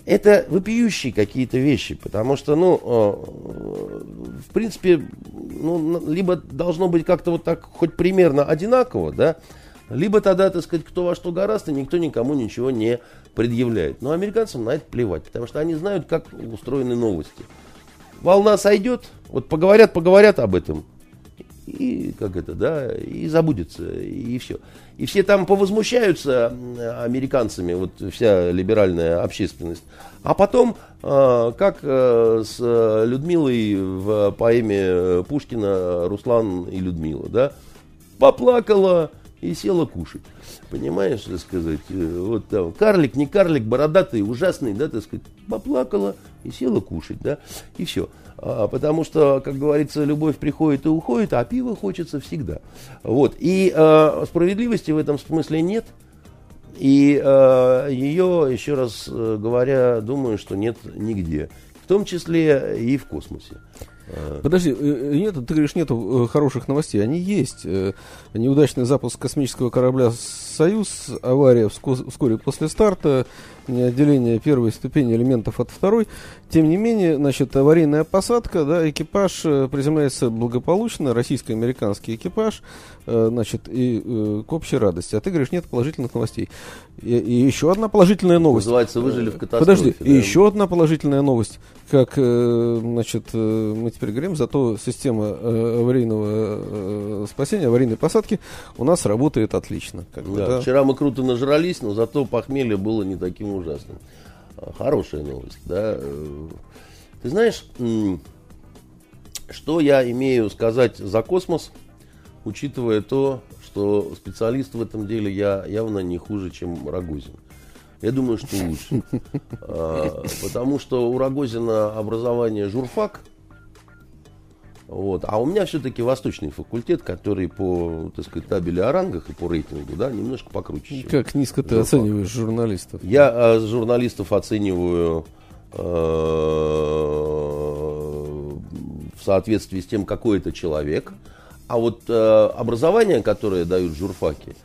это вопиющие какие-то вещи, потому что, ну, э, в принципе, ну, либо должно быть как-то вот так хоть примерно одинаково, да, либо тогда, так сказать, кто во что гораст, и никто никому ничего не предъявляет. Но американцам на это плевать, потому что они знают, как устроены новости. Волна сойдет, вот поговорят, поговорят об этом, и как это, да, и забудется, и все. И все там повозмущаются американцами, вот вся либеральная общественность. А потом, э, как э, с Людмилой в поэме э, Пушкина «Руслан и Людмила», да, поплакала и села кушать. Понимаешь, так сказать, вот там, карлик, не карлик, бородатый, ужасный, да, так сказать, поплакала и села кушать, да, и все. А, потому что, как говорится, любовь приходит и уходит, а пиво хочется всегда. Вот. И э, справедливости в этом смысле нет. И э, ее, еще раз говоря, думаю, что нет нигде. В том числе и в космосе. Подожди, э, нет, ты говоришь, нету э, хороших новостей. Они есть. Э, Неудачный запуск космического корабля «Союз», авария вско- вскоре после старта, отделение первой ступени элементов от второй. Тем не менее, значит, аварийная посадка, да, экипаж э, приземляется благополучно, российско-американский экипаж, э, значит, и э, к общей радости. А ты говоришь, нет положительных новостей. И, и еще одна положительная новость. Называется «Выжили в катастрофе». Подожди, да. и еще одна положительная новость. Как, э, значит, мы теперь говорим, зато система аварийного спасения, аварийной посадки у нас работает отлично. Как бы, Да, да. Вчера мы круто нажрались, но зато похмелье было не таким ужасным. А, Хорошая новость, да. Э, Ты знаешь, что я имею сказать за космос, учитывая то, что специалист в этом деле я явно не хуже, чем Рогозин. Я думаю, что лучше. А, Потому что у Рогозина образование журфак, Вот. А у меня все-таки восточный факультет, который по, так сказать, табели о рангах и по рейтингу, да, немножко покруче. Как низко ты журфак. оцениваешь журналистов? Я э, журналистов оцениваю э, в соответствии с тем, какой это человек. А вот э, образование, которое дают журфаки,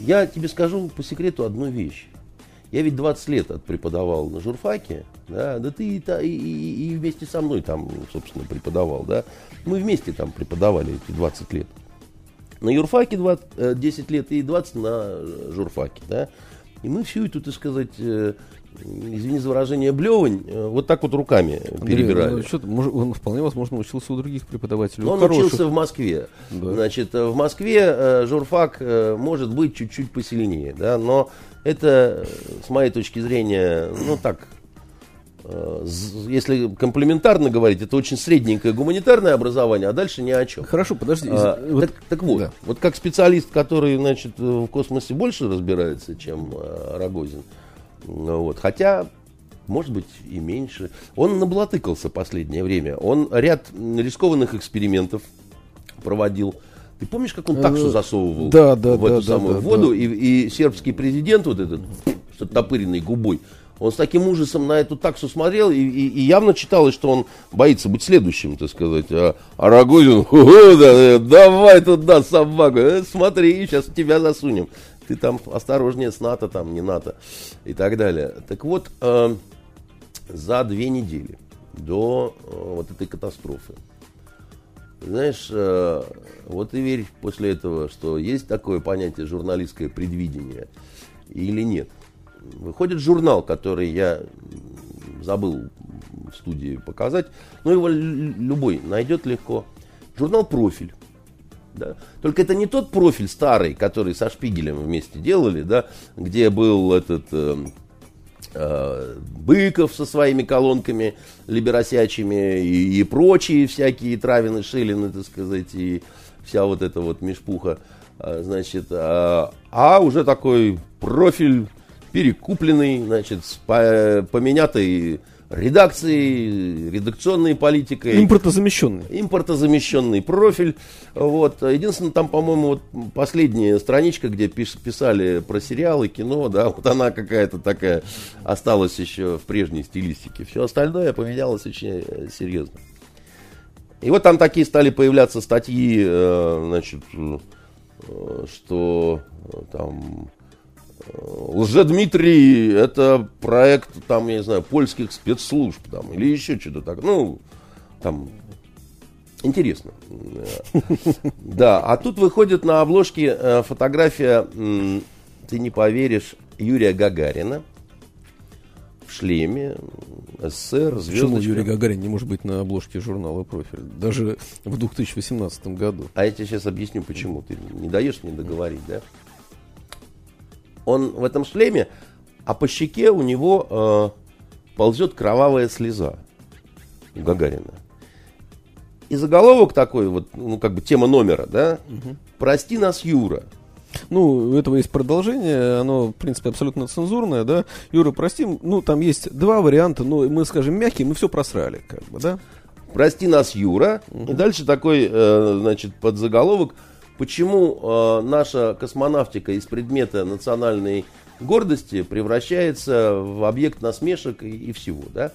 я тебе скажу по секрету одну вещь. Я ведь 20 лет отпреподавал на журфаке, да, да ты и, и, и- вместе со мной там, собственно, преподавал, да. Мы вместе там преподавали эти 20 лет. На юрфаке 20, э, 10 лет и 20 на э, журфаке, да. И мы всю эту, так сказать, э, извини за выражение, блевань, э, вот так вот руками Андрей, перебирали. ну, ты, может, он вполне возможно учился у других преподавателей. Он хороших. учился в Москве. Да. Значит, э, в Москве э, журфак может быть чуть-чуть посильнее, да, но это, с моей точки зрения, ну так, если комплементарно говорить, это очень средненькое гуманитарное образование, а дальше ни о чем. Хорошо, подожди. А, вот- так, так вот, да. вот как специалист, который, значит, в космосе больше разбирается, чем э, Рогозин, ну вот, хотя, может быть, и меньше. Он наблатыкался последнее время. Он ряд рискованных экспериментов проводил. Ты помнишь, как он таксу Э, засовывал да, да, в эту да, самую да, воду, да. И, и сербский президент вот этот, с оттопыренной губой, он с таким ужасом на эту таксу смотрел, и, и- и явно читалось, что он боится быть следующим, так сказать. А, а Рогозин, «Ху-ху, да, да, давай туда собаку, э, смотри, сейчас тебя засунем. Ты там осторожнее с НАТО, там не НАТО и так далее. Так вот, э, за две недели до э, вот этой катастрофы, знаешь, э, вот и верь после этого, что есть такое понятие журналистское предвидение или нет. Выходит журнал, который я забыл в студии показать, но его лю- любой найдет легко. Журнал «Профиль». Да? Только это не тот профиль старый, который со Шпигелем вместе делали, да, где был этот э, э, Быков со своими колонками либеросячими и, и прочие всякие Травины, Шилины, так сказать, и вся вот эта вот мешпуха, а, значит, а, а уже такой профиль перекупленный, значит, с по- поменятой редакцией, редакционной политикой Импортозамещенный. импортозамещенный профиль. Вот. Единственное, там, по-моему, вот последняя страничка, где пиш- писали про сериалы, кино, да, вот она какая-то такая осталась еще в прежней стилистике. Все остальное поменялось очень э, серьезно. И вот там такие стали появляться статьи, э, значит, э, что там Лжедмитрий это проект, там, я не знаю, польских спецслужб там, или еще что-то так. Ну, там интересно. Да, а тут выходит на обложке э, фотография, ты не поверишь, Юрия Гагарина в шлеме, СССР, Почему звездочка. Юрий Гагарин не может быть на обложке журнала «Профиль»? Даже в 2018 году. А я тебе сейчас объясню, почему. Ты не даешь мне договорить, да? Он в этом шлеме, а по щеке у него э, ползет кровавая слеза у Гагарина. И заголовок такой, вот, ну, как бы тема номера, да? Прости нас, Юра. Ну, у этого есть продолжение, оно, в принципе, абсолютно цензурное, да. Юра, прости, ну, там есть два варианта, но мы, скажем, мягкие, мы все просрали, как бы, да. Прости нас, Юра. И дальше такой, э, значит, подзаголовок. Почему э, наша космонавтика из предмета национальной гордости превращается в объект насмешек и, и всего, да?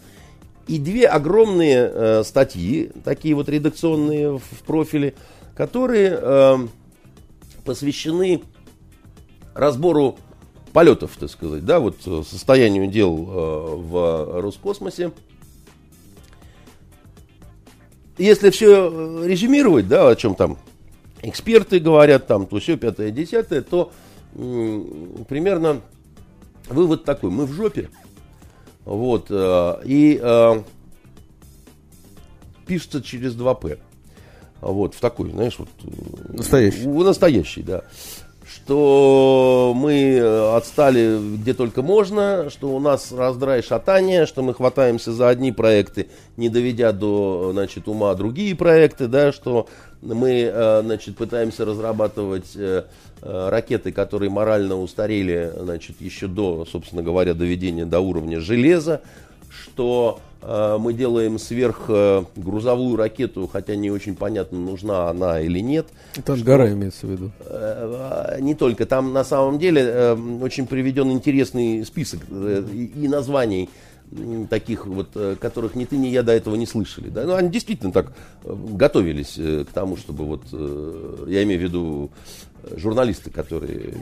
И две огромные э, статьи, такие вот редакционные в, в профиле, которые э, посвящены разбору полетов, так сказать, да, вот э, состоянию дел э, в Роскосмосе. Если все резюмировать, да, о чем там эксперты говорят, там, то все, пятое, десятое, то примерно вывод такой, мы в жопе, вот, э, и э, пишется через 2П, вот, в такой, знаешь, вот... э, Настоящий. Настоящий, да. Что мы э, отстали где только можно, что у нас раздрай шатание, что мы хватаемся за одни проекты, не доведя до значит, ума другие проекты, да, что мы э, значит, пытаемся разрабатывать э, э, ракеты, которые морально устарели значит, еще до, собственно говоря, доведения до уровня железа. что мы делаем сверхгрузовую ракету, хотя не очень понятно, нужна она или нет. Это Ангара имеется в виду. Не только. Там на самом деле очень приведен интересный список и названий таких вот, которых ни ты, ни я до этого не слышали. Да? Ну, они действительно так готовились к тому, чтобы вот, я имею в виду журналисты, которые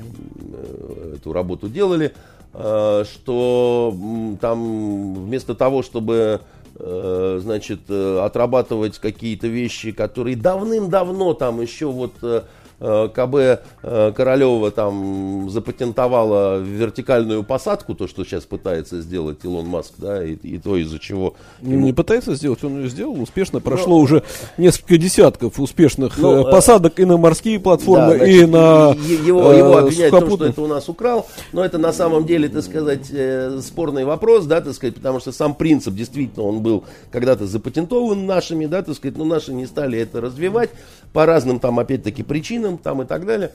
эту работу делали, что там вместо того, чтобы значит, отрабатывать какие-то вещи, которые давным-давно там еще вот Э, КБ э, Королева там запатентовала вертикальную посадку, то, что сейчас пытается сделать Илон Маск, да, и, и то, из-за чего... Ну, ему... Не пытается сделать, он ее сделал успешно. Прошло Но... уже несколько десятков успешных Но, ну, э, посадок и на морские платформы, да, значит, и на Его, э, его обвиняют в том, что это у нас украл, но это на самом деле, так сказать, спорный вопрос, да, так сказать, потому что сам принцип действительно, он был когда-то запатентован нашими, да, так сказать, но наши не стали это развивать по разным там, опять-таки, причинам, Путиным там и так далее.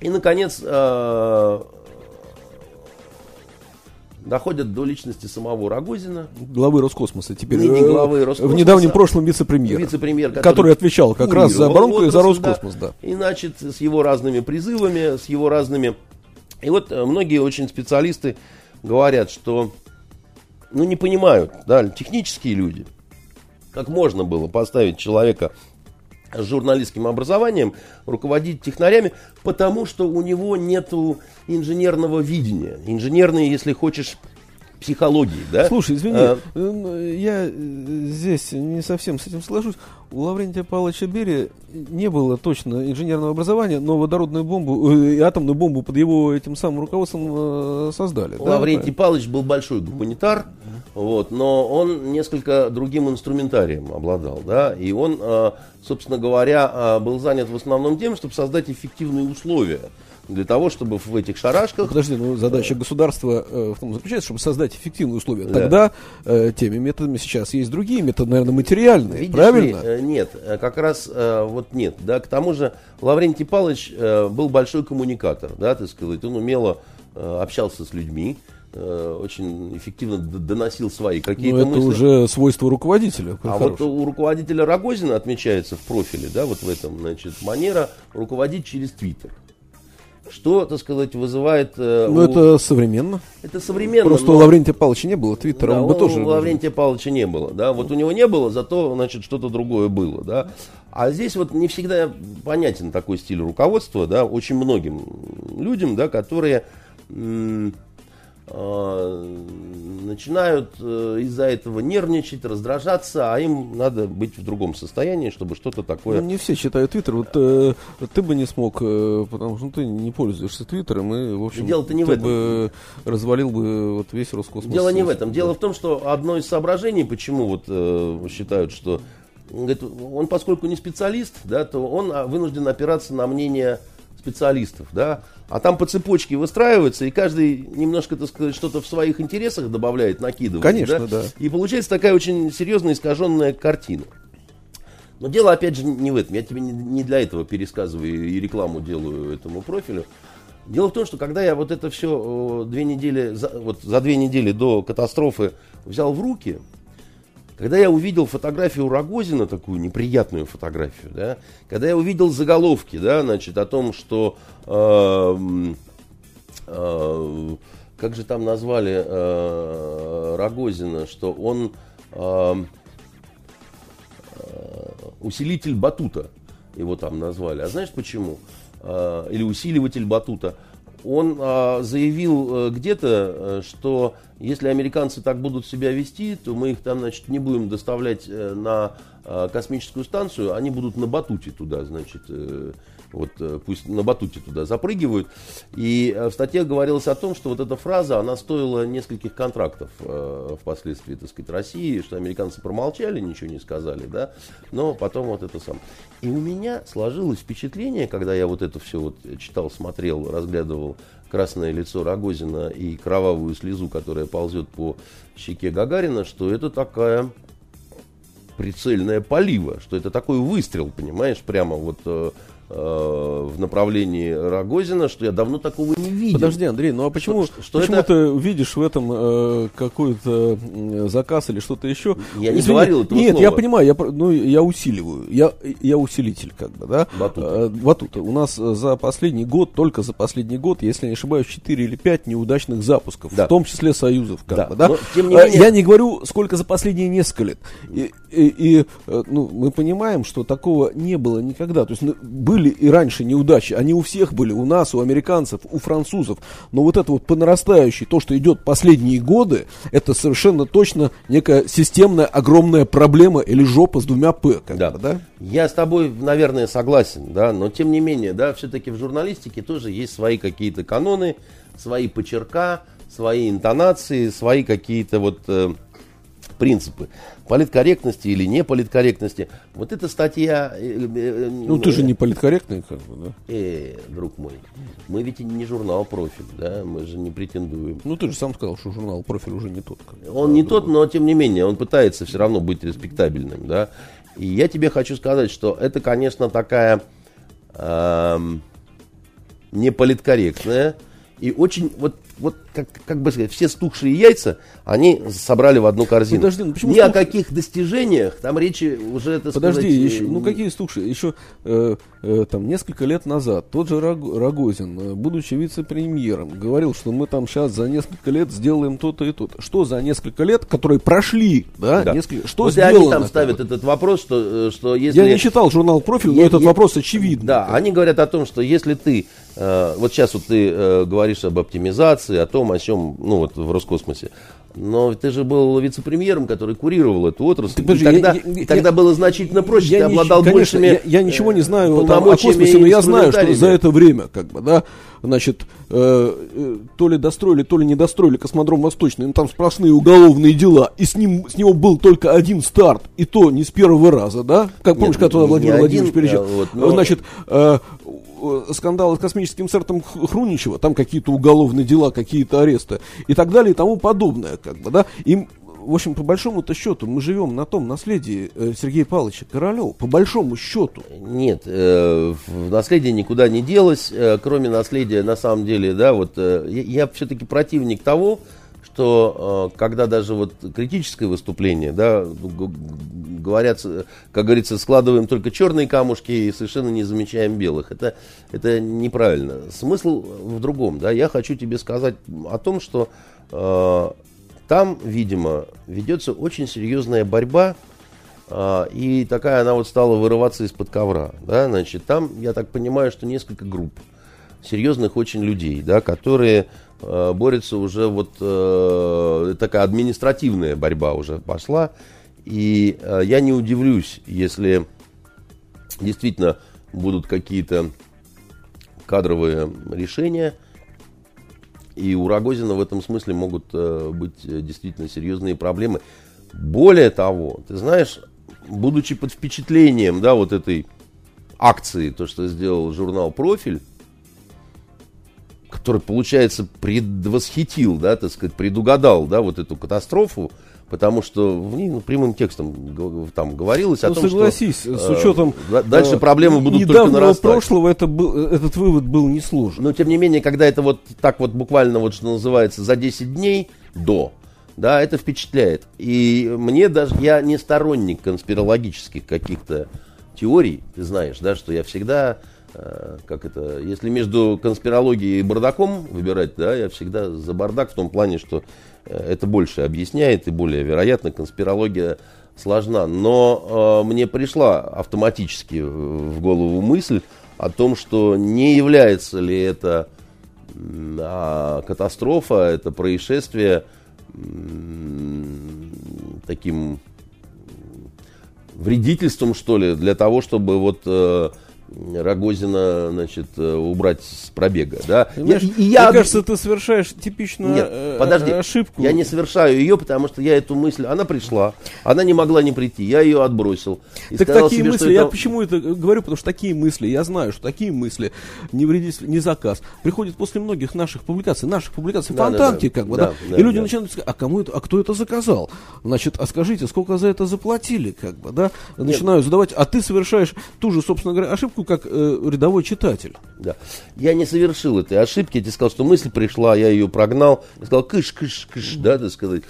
И, наконец, э, доходят до личности самого Рогозина. Главы Роскосмоса теперь. Не, не э, главы Роскосмоса. В недавнем прошлом вице-премьер. Вице-премьер, который, который отвечал как раз за оборонку и за Роскосмос. Да. И, значит, с его разными призывами, с его разными... И вот э, многие очень специалисты говорят, что ну, не понимают, да, технические люди, как можно было поставить человека с журналистским образованием, руководить технарями, потому что у него нет инженерного видения. Инженерные, если хочешь, психологии, да? Слушай, извини, а, я здесь не совсем с этим соглашусь. У Лаврентия Павловича Берия не было точно инженерного образования, но водородную бомбу э, и атомную бомбу под его этим самым руководством э, создали. Лаврентий да? Павлович был большой гуманитар, вот, но он несколько другим инструментарием обладал, да, и он, э, собственно говоря, был занят в основном тем, чтобы создать эффективные условия для того, чтобы в этих шарашках... Ну, подожди, ну задача государства э, в том заключается, чтобы создать эффективные условия. Да. Тогда э, теми методами сейчас есть другие методы, наверное, материальные, Видишь правильно? Ли, э, нет, э, как раз э, вот нет. Да, к тому же Лаврентий Павлович э, был большой коммуникатор, да, так сказать, он умело э, общался с людьми, э, очень эффективно доносил свои какие-то Но это мысли. уже свойство руководителя. А хороший. вот у руководителя Рогозина отмечается в профиле, да, вот в этом, значит, манера руководить через Твиттер. Что, так сказать, вызывает... Э, ну, у... это современно. Это современно. Просто но... у Лаврентия Павловича не было твиттера, да, он бы у, тоже... У Лаврентия Павловича не было, да. Вот у него не было, зато, значит, что-то другое было, да. А здесь вот не всегда понятен такой стиль руководства, да, очень многим людям, да, которые... М- начинают э, из-за этого нервничать, раздражаться, а им надо быть в другом состоянии, чтобы что-то такое... Ну, не все читают Твиттер. Вот э, ты бы не смог, э, потому что ну, ты не пользуешься Твиттером, и, в общем, Дело-то не ты в этом. бы развалил бы вот весь Роскосмос. Дело не в этом. Дело в том, что одно из соображений, почему вот э, считают, что говорит, он, поскольку не специалист, да, то он а, вынужден опираться на мнение специалистов, да, а там по цепочке выстраивается, и каждый немножко, так сказать, что-то в своих интересах добавляет, накидывает. Конечно, да? да. И получается такая очень серьезная искаженная картина. Но дело, опять же, не в этом. Я тебе не для этого пересказываю и рекламу делаю этому профилю. Дело в том, что когда я вот это все две недели, вот за две недели до катастрофы взял в руки, когда я увидел фотографию Рогозина, такую неприятную фотографию, да, когда я увидел заголовки, да, значит, о том, что э, э, как же там назвали э, Рогозина, что он э, э, усилитель батута, его там назвали. А знаешь почему? Э, или усиливатель батута он а, заявил а, где-то, а, что если американцы так будут себя вести, то мы их там, значит, не будем доставлять а, на а, космическую станцию, они будут на батуте туда, значит, а, вот э, пусть на батуте туда запрыгивают. И в статье говорилось о том, что вот эта фраза, она стоила нескольких контрактов э, впоследствии, так сказать, России, что американцы промолчали, ничего не сказали, да, но потом вот это сам. И у меня сложилось впечатление, когда я вот это все вот читал, смотрел, разглядывал красное лицо Рогозина и кровавую слезу, которая ползет по щеке Гагарина, что это такая прицельная полива, что это такой выстрел, понимаешь, прямо вот э, в направлении Рогозина, что я давно такого не видел. Подожди, Андрей, ну а почему, что, что почему это... ты видишь в этом э, какой-то заказ или что-то еще? Я не Извини, говорил этого Нет, слова. я понимаю, я, ну, я усиливаю, я, я усилитель как бы, да? Батута. Э, батута. У нас за последний год, только за последний год, если не ошибаюсь, 4 или 5 неудачных запусков, да. в том числе союзов, как да. бы, да? Но, тем не менее... Я не говорю, сколько за последние несколько лет. И, и, и э, ну, мы понимаем, что такого не было никогда. То есть ну, были и раньше неудачи, они у всех были, у нас, у американцев, у французов. Но вот это вот по нарастающей, то, что идет последние годы, это совершенно точно некая системная огромная проблема или жопа с двумя П. Как да. Бы, да? Я с тобой, наверное, согласен, да, но тем не менее, да, все-таки в журналистике тоже есть свои какие-то каноны, свои почерка, свои интонации, свои какие-то вот э, принципы политкорректности или не политкорректности. Вот эта статья... Э, э, э, ну, ты же не политкорректный, как бы, да? Э, друг мой, мы ведь не журнал «Профиль», да, мы же не претендуем. Ну, ты же сам сказал, что журнал «Профиль» уже не тот. Он не тот, но, тем не менее, он пытается все равно быть респектабельным, да. И я тебе хочу сказать, что это, конечно, такая э, неполиткорректная и очень, вот вот как, как бы сказать, все стухшие яйца, они собрали в одну корзину. Подожди, ну почему Ни стух... о каких достижениях, там речи уже это Подожди, сказать, еще, ну какие стухшие? Еще э, э, там несколько лет назад тот же Рогозин, э, будучи вице-премьером, говорил, что мы там сейчас за несколько лет сделаем то-то и то-то. Что за несколько лет, которые прошли, да? да. Несколько, что вот сделано? они там ставят этот вопрос, что, э, что если... Я не читал журнал «Профиль», но я, этот я... вопрос очевидный. Да, они говорят о том, что если ты, вот сейчас вот ты э, говоришь об оптимизации, о том, о чем ну вот в Роскосмосе. Но ты же был вице-премьером, который курировал эту отрасль. Подожди, и тогда, я, я, тогда я, было значительно проще, я ты обладал конечно, большими я, я ничего не знаю там, о космосе, но я знаю, что за это время, как бы, да, значит, э, э, то ли достроили, то ли не достроили космодром Восточный, ну там сплошные уголовные дела, и с ним, с него был только один старт, и то не с первого раза, да, как помнишь, Нет, когда туда Владимир Владимирович приезжал, вот, но... значит, э, Э, скандалы с космическим центром Хруничева, там какие-то уголовные дела, какие-то аресты и так далее и тому подобное, как бы, да, и в общем, по большому-то счету, мы живем на том наследии э, Сергея Павловича Королева, по большому счету. Нет, э, наследие никуда не делось, э, кроме наследия, на самом деле, да, вот э, я, я все-таки противник того, что э, когда даже вот критическое выступление, да, говорят, как говорится, складываем только черные камушки и совершенно не замечаем белых. Это, это неправильно. Смысл в другом, да. Я хочу тебе сказать о том, что э, там, видимо, ведется очень серьезная борьба э, и такая она вот стала вырываться из-под ковра, да, значит, там, я так понимаю, что несколько групп серьезных очень людей, да, которые э, борются уже вот э, такая административная борьба уже пошла. И э, я не удивлюсь, если действительно будут какие-то кадровые решения. И у Рогозина в этом смысле могут э, быть действительно серьезные проблемы. Более того, ты знаешь, будучи под впечатлением да, вот этой акции, то, что сделал журнал «Профиль», который, получается, предвосхитил, да, так сказать, предугадал, да, вот эту катастрофу, потому что в ней ну, прямым текстом там говорилось ну, о том, согласись, что... с учетом... Э, дальше э, проблемы будут только нарастать. прошлого это был, этот вывод был несложен. Но, тем не менее, когда это вот так вот буквально, вот что называется, за 10 дней до, да, это впечатляет. И мне даже, я не сторонник конспирологических каких-то теорий, ты знаешь, да, что я всегда Э, как это, если между конспирологией и бардаком выбирать, да, я всегда за бардак в том плане, что э, это больше объясняет и более вероятно, конспирология сложна. Но э, мне пришла автоматически в голову мысль о том, что не является ли это э, катастрофа, это происшествие э, таким вредительством, что ли, для того, чтобы вот э, Рогозина, значит, э, убрать с пробега, да. Я, и я... Мне кажется, ты совершаешь типичную Нет, э, подожди, ошибку. Я не совершаю ее, потому что я эту мысль, она пришла, она не могла не прийти, я ее отбросил. Так такие себе, мысли, это... я почему это говорю, потому что такие мысли, я знаю, что такие мысли, не вредить, не заказ, приходят после многих наших публикаций, наших публикаций да, да, да. как бы, да, да, да и люди да. начинают сказать, а кому это, а кто это заказал? Значит, а скажите, сколько за это заплатили, как бы, да? Начинаю задавать, а ты совершаешь ту же, собственно говоря, ошибку, чувствую, как э, рядовой читатель. Да. Я не совершил этой ошибки. Я тебе сказал, что мысль пришла, я ее прогнал. Я сказал, кыш, кыш, кыш, да, так сказать.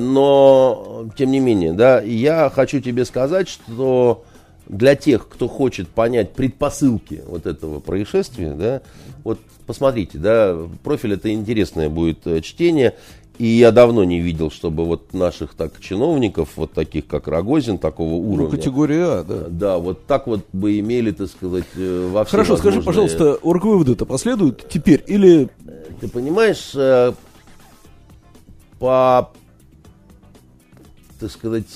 Но, тем не менее, да, я хочу тебе сказать, что для тех, кто хочет понять предпосылки вот этого происшествия, да, вот посмотрите, да, профиль это интересное будет э, чтение. И я давно не видел, чтобы вот наших так чиновников, вот таких как Рогозин, такого ну, уровня. Ну, категория А, да. Да, вот так вот бы имели, так сказать, э, во все Хорошо, скажи, пожалуйста, оргвыводы-то последуют теперь или... Ты понимаешь, э, по, так сказать,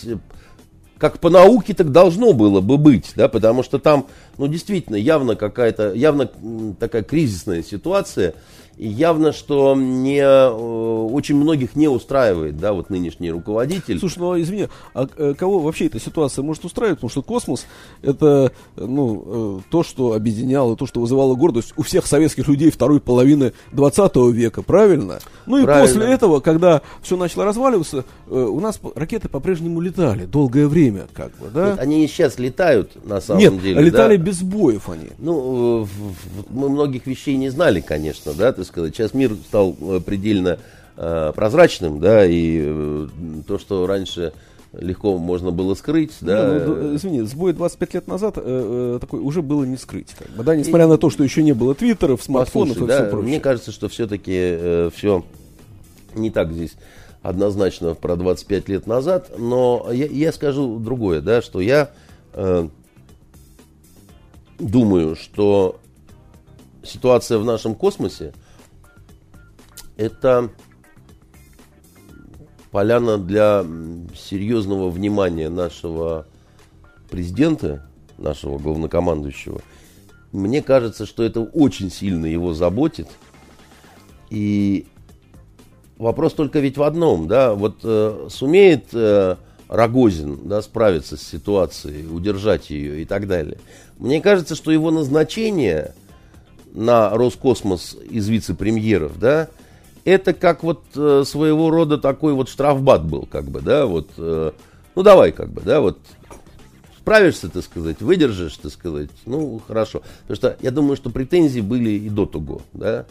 как по науке так должно было бы быть, да, потому что там, ну, действительно, явно какая-то, явно такая кризисная ситуация, и явно, что не, э, очень многих не устраивает, да, вот нынешний руководитель. Слушай, ну, извини, а э, кого вообще эта ситуация может устраивать? Потому что космос это, ну, э, то, что объединяло, то, что вызывало гордость у всех советских людей второй половины 20 века, правильно? Ну и правильно. после этого, когда все начало разваливаться, у нас ракеты по-прежнему летали долгое время, как бы, да? Вот они и сейчас летают, на самом Нет, деле. летали да? без сбоев они. Ну, мы многих вещей не знали, конечно, да, ты сказать. Сейчас мир стал э, предельно э, прозрачным, да, и э, то, что раньше легко можно было скрыть, да. Ну, ну, извини, сбой 25 лет назад э, э, такой уже было не скрыть, как бы, да, несмотря и, на то, что еще не было твиттеров, смартфонов послушай, и да, все прочее. Мне кажется, что все-таки э, все не так здесь однозначно про 25 лет назад, но я, я скажу другое, да, что я э, думаю, что ситуация в нашем космосе – это поляна для серьезного внимания нашего президента, нашего главнокомандующего. Мне кажется, что это очень сильно его заботит. И вопрос только ведь в одном, да, вот э, сумеет э, Рогозин, да, справиться с ситуацией, удержать ее и так далее. Мне кажется, что его назначение на Роскосмос из вице-премьеров, да, это как вот э, своего рода такой вот штрафбат был, как бы, да, вот, э, ну давай, как бы, да, вот справишься, так сказать, выдержишь, так сказать, ну хорошо. Потому что я думаю, что претензии были и до того, да.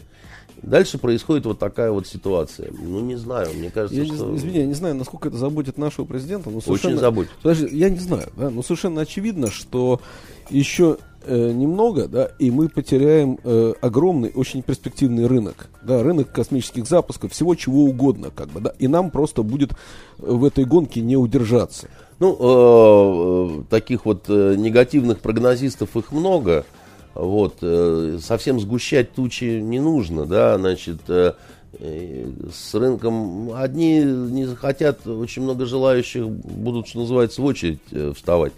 Дальше происходит вот такая вот ситуация. Ну, не знаю, мне кажется, я что... Извини, я не знаю, насколько это заботит нашего президента. Но совершенно... Очень заботит. Подожди, я не знаю, да, но совершенно очевидно, что еще э, немного, да, и мы потеряем э, огромный, очень перспективный рынок, да, рынок космических запусков, всего чего угодно, как бы, да, и нам просто будет в этой гонке не удержаться. Ну, э, таких вот э, негативных прогнозистов их много, вот, э, совсем сгущать тучи не нужно, да, значит, э, э с рынком одни не захотят, очень много желающих будут, что называется, в очередь э, вставать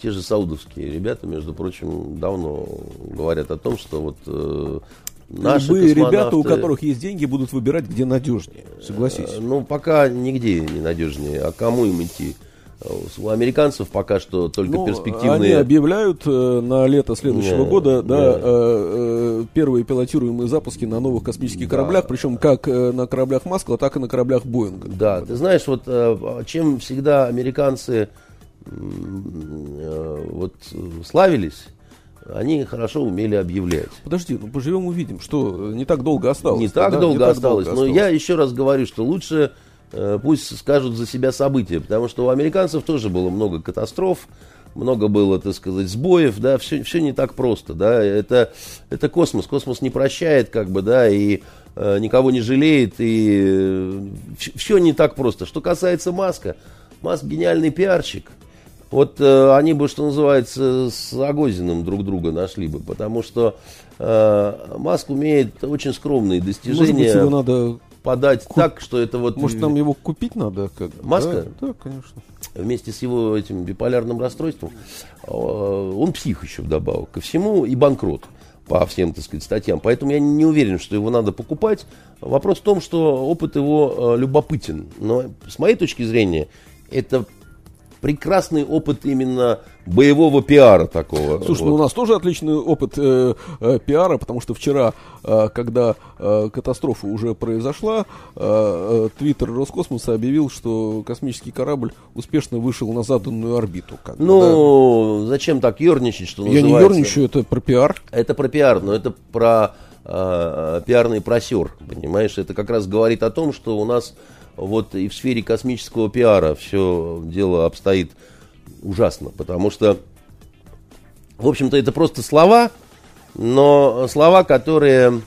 те же саудовские ребята, между прочим, давно говорят о том, что вот э, наши Любые космонавты... ребята, у которых есть деньги, будут выбирать, где надежнее, согласись. Э, ну, пока нигде не надежнее. А кому им идти? У американцев пока что только ну, перспективные... Они объявляют э, на лето следующего не, года да, э, э, первые пилотируемые запуски на новых космических да. кораблях, причем как э, на кораблях Маскла, так и на кораблях Боинга. Да, ты знаешь, вот э, чем всегда американцы Э, вот славились, они хорошо умели объявлять. Подожди, ну поживем увидим, что не так долго осталось. Не так, да? долго, не осталось, так долго но осталось. я еще раз говорю, что лучше э, пусть скажут за себя события, потому что у американцев тоже было много катастроф, много было, так сказать, сбоев, да, все, все не так просто, да, это, это космос, космос не прощает, как бы, да, и э, никого не жалеет, и э, все не так просто. Что касается Маска, Маск гениальный пиарщик, вот э, они бы, что называется, с Агозиным друг друга нашли бы, потому что э, Маск умеет очень скромные достижения. Может быть, его надо подать Куп... так, что это вот... Может, нам его купить надо? Как... Маска? Да, да, конечно. Вместе с его этим биполярным расстройством. Э, он псих еще вдобавок ко всему и банкрот по всем, так сказать, статьям. Поэтому я не уверен, что его надо покупать. Вопрос в том, что опыт его э, любопытен. Но с моей точки зрения, это прекрасный опыт именно боевого пиара такого. Слушай, вот. ну у нас тоже отличный опыт э, э, пиара, потому что вчера, э, когда э, катастрофа уже произошла, э, э, Твиттер Роскосмоса объявил, что космический корабль успешно вышел на заданную орбиту. Как ну, да. зачем так ерничать, что Я называется? Я не ерничаю, это про пиар. Это про пиар, но это про э, пиарный просер, понимаешь? Это как раз говорит о том, что у нас вот и в сфере космического пиара все дело обстоит ужасно, потому что, в общем-то, это просто слова, но слова, которые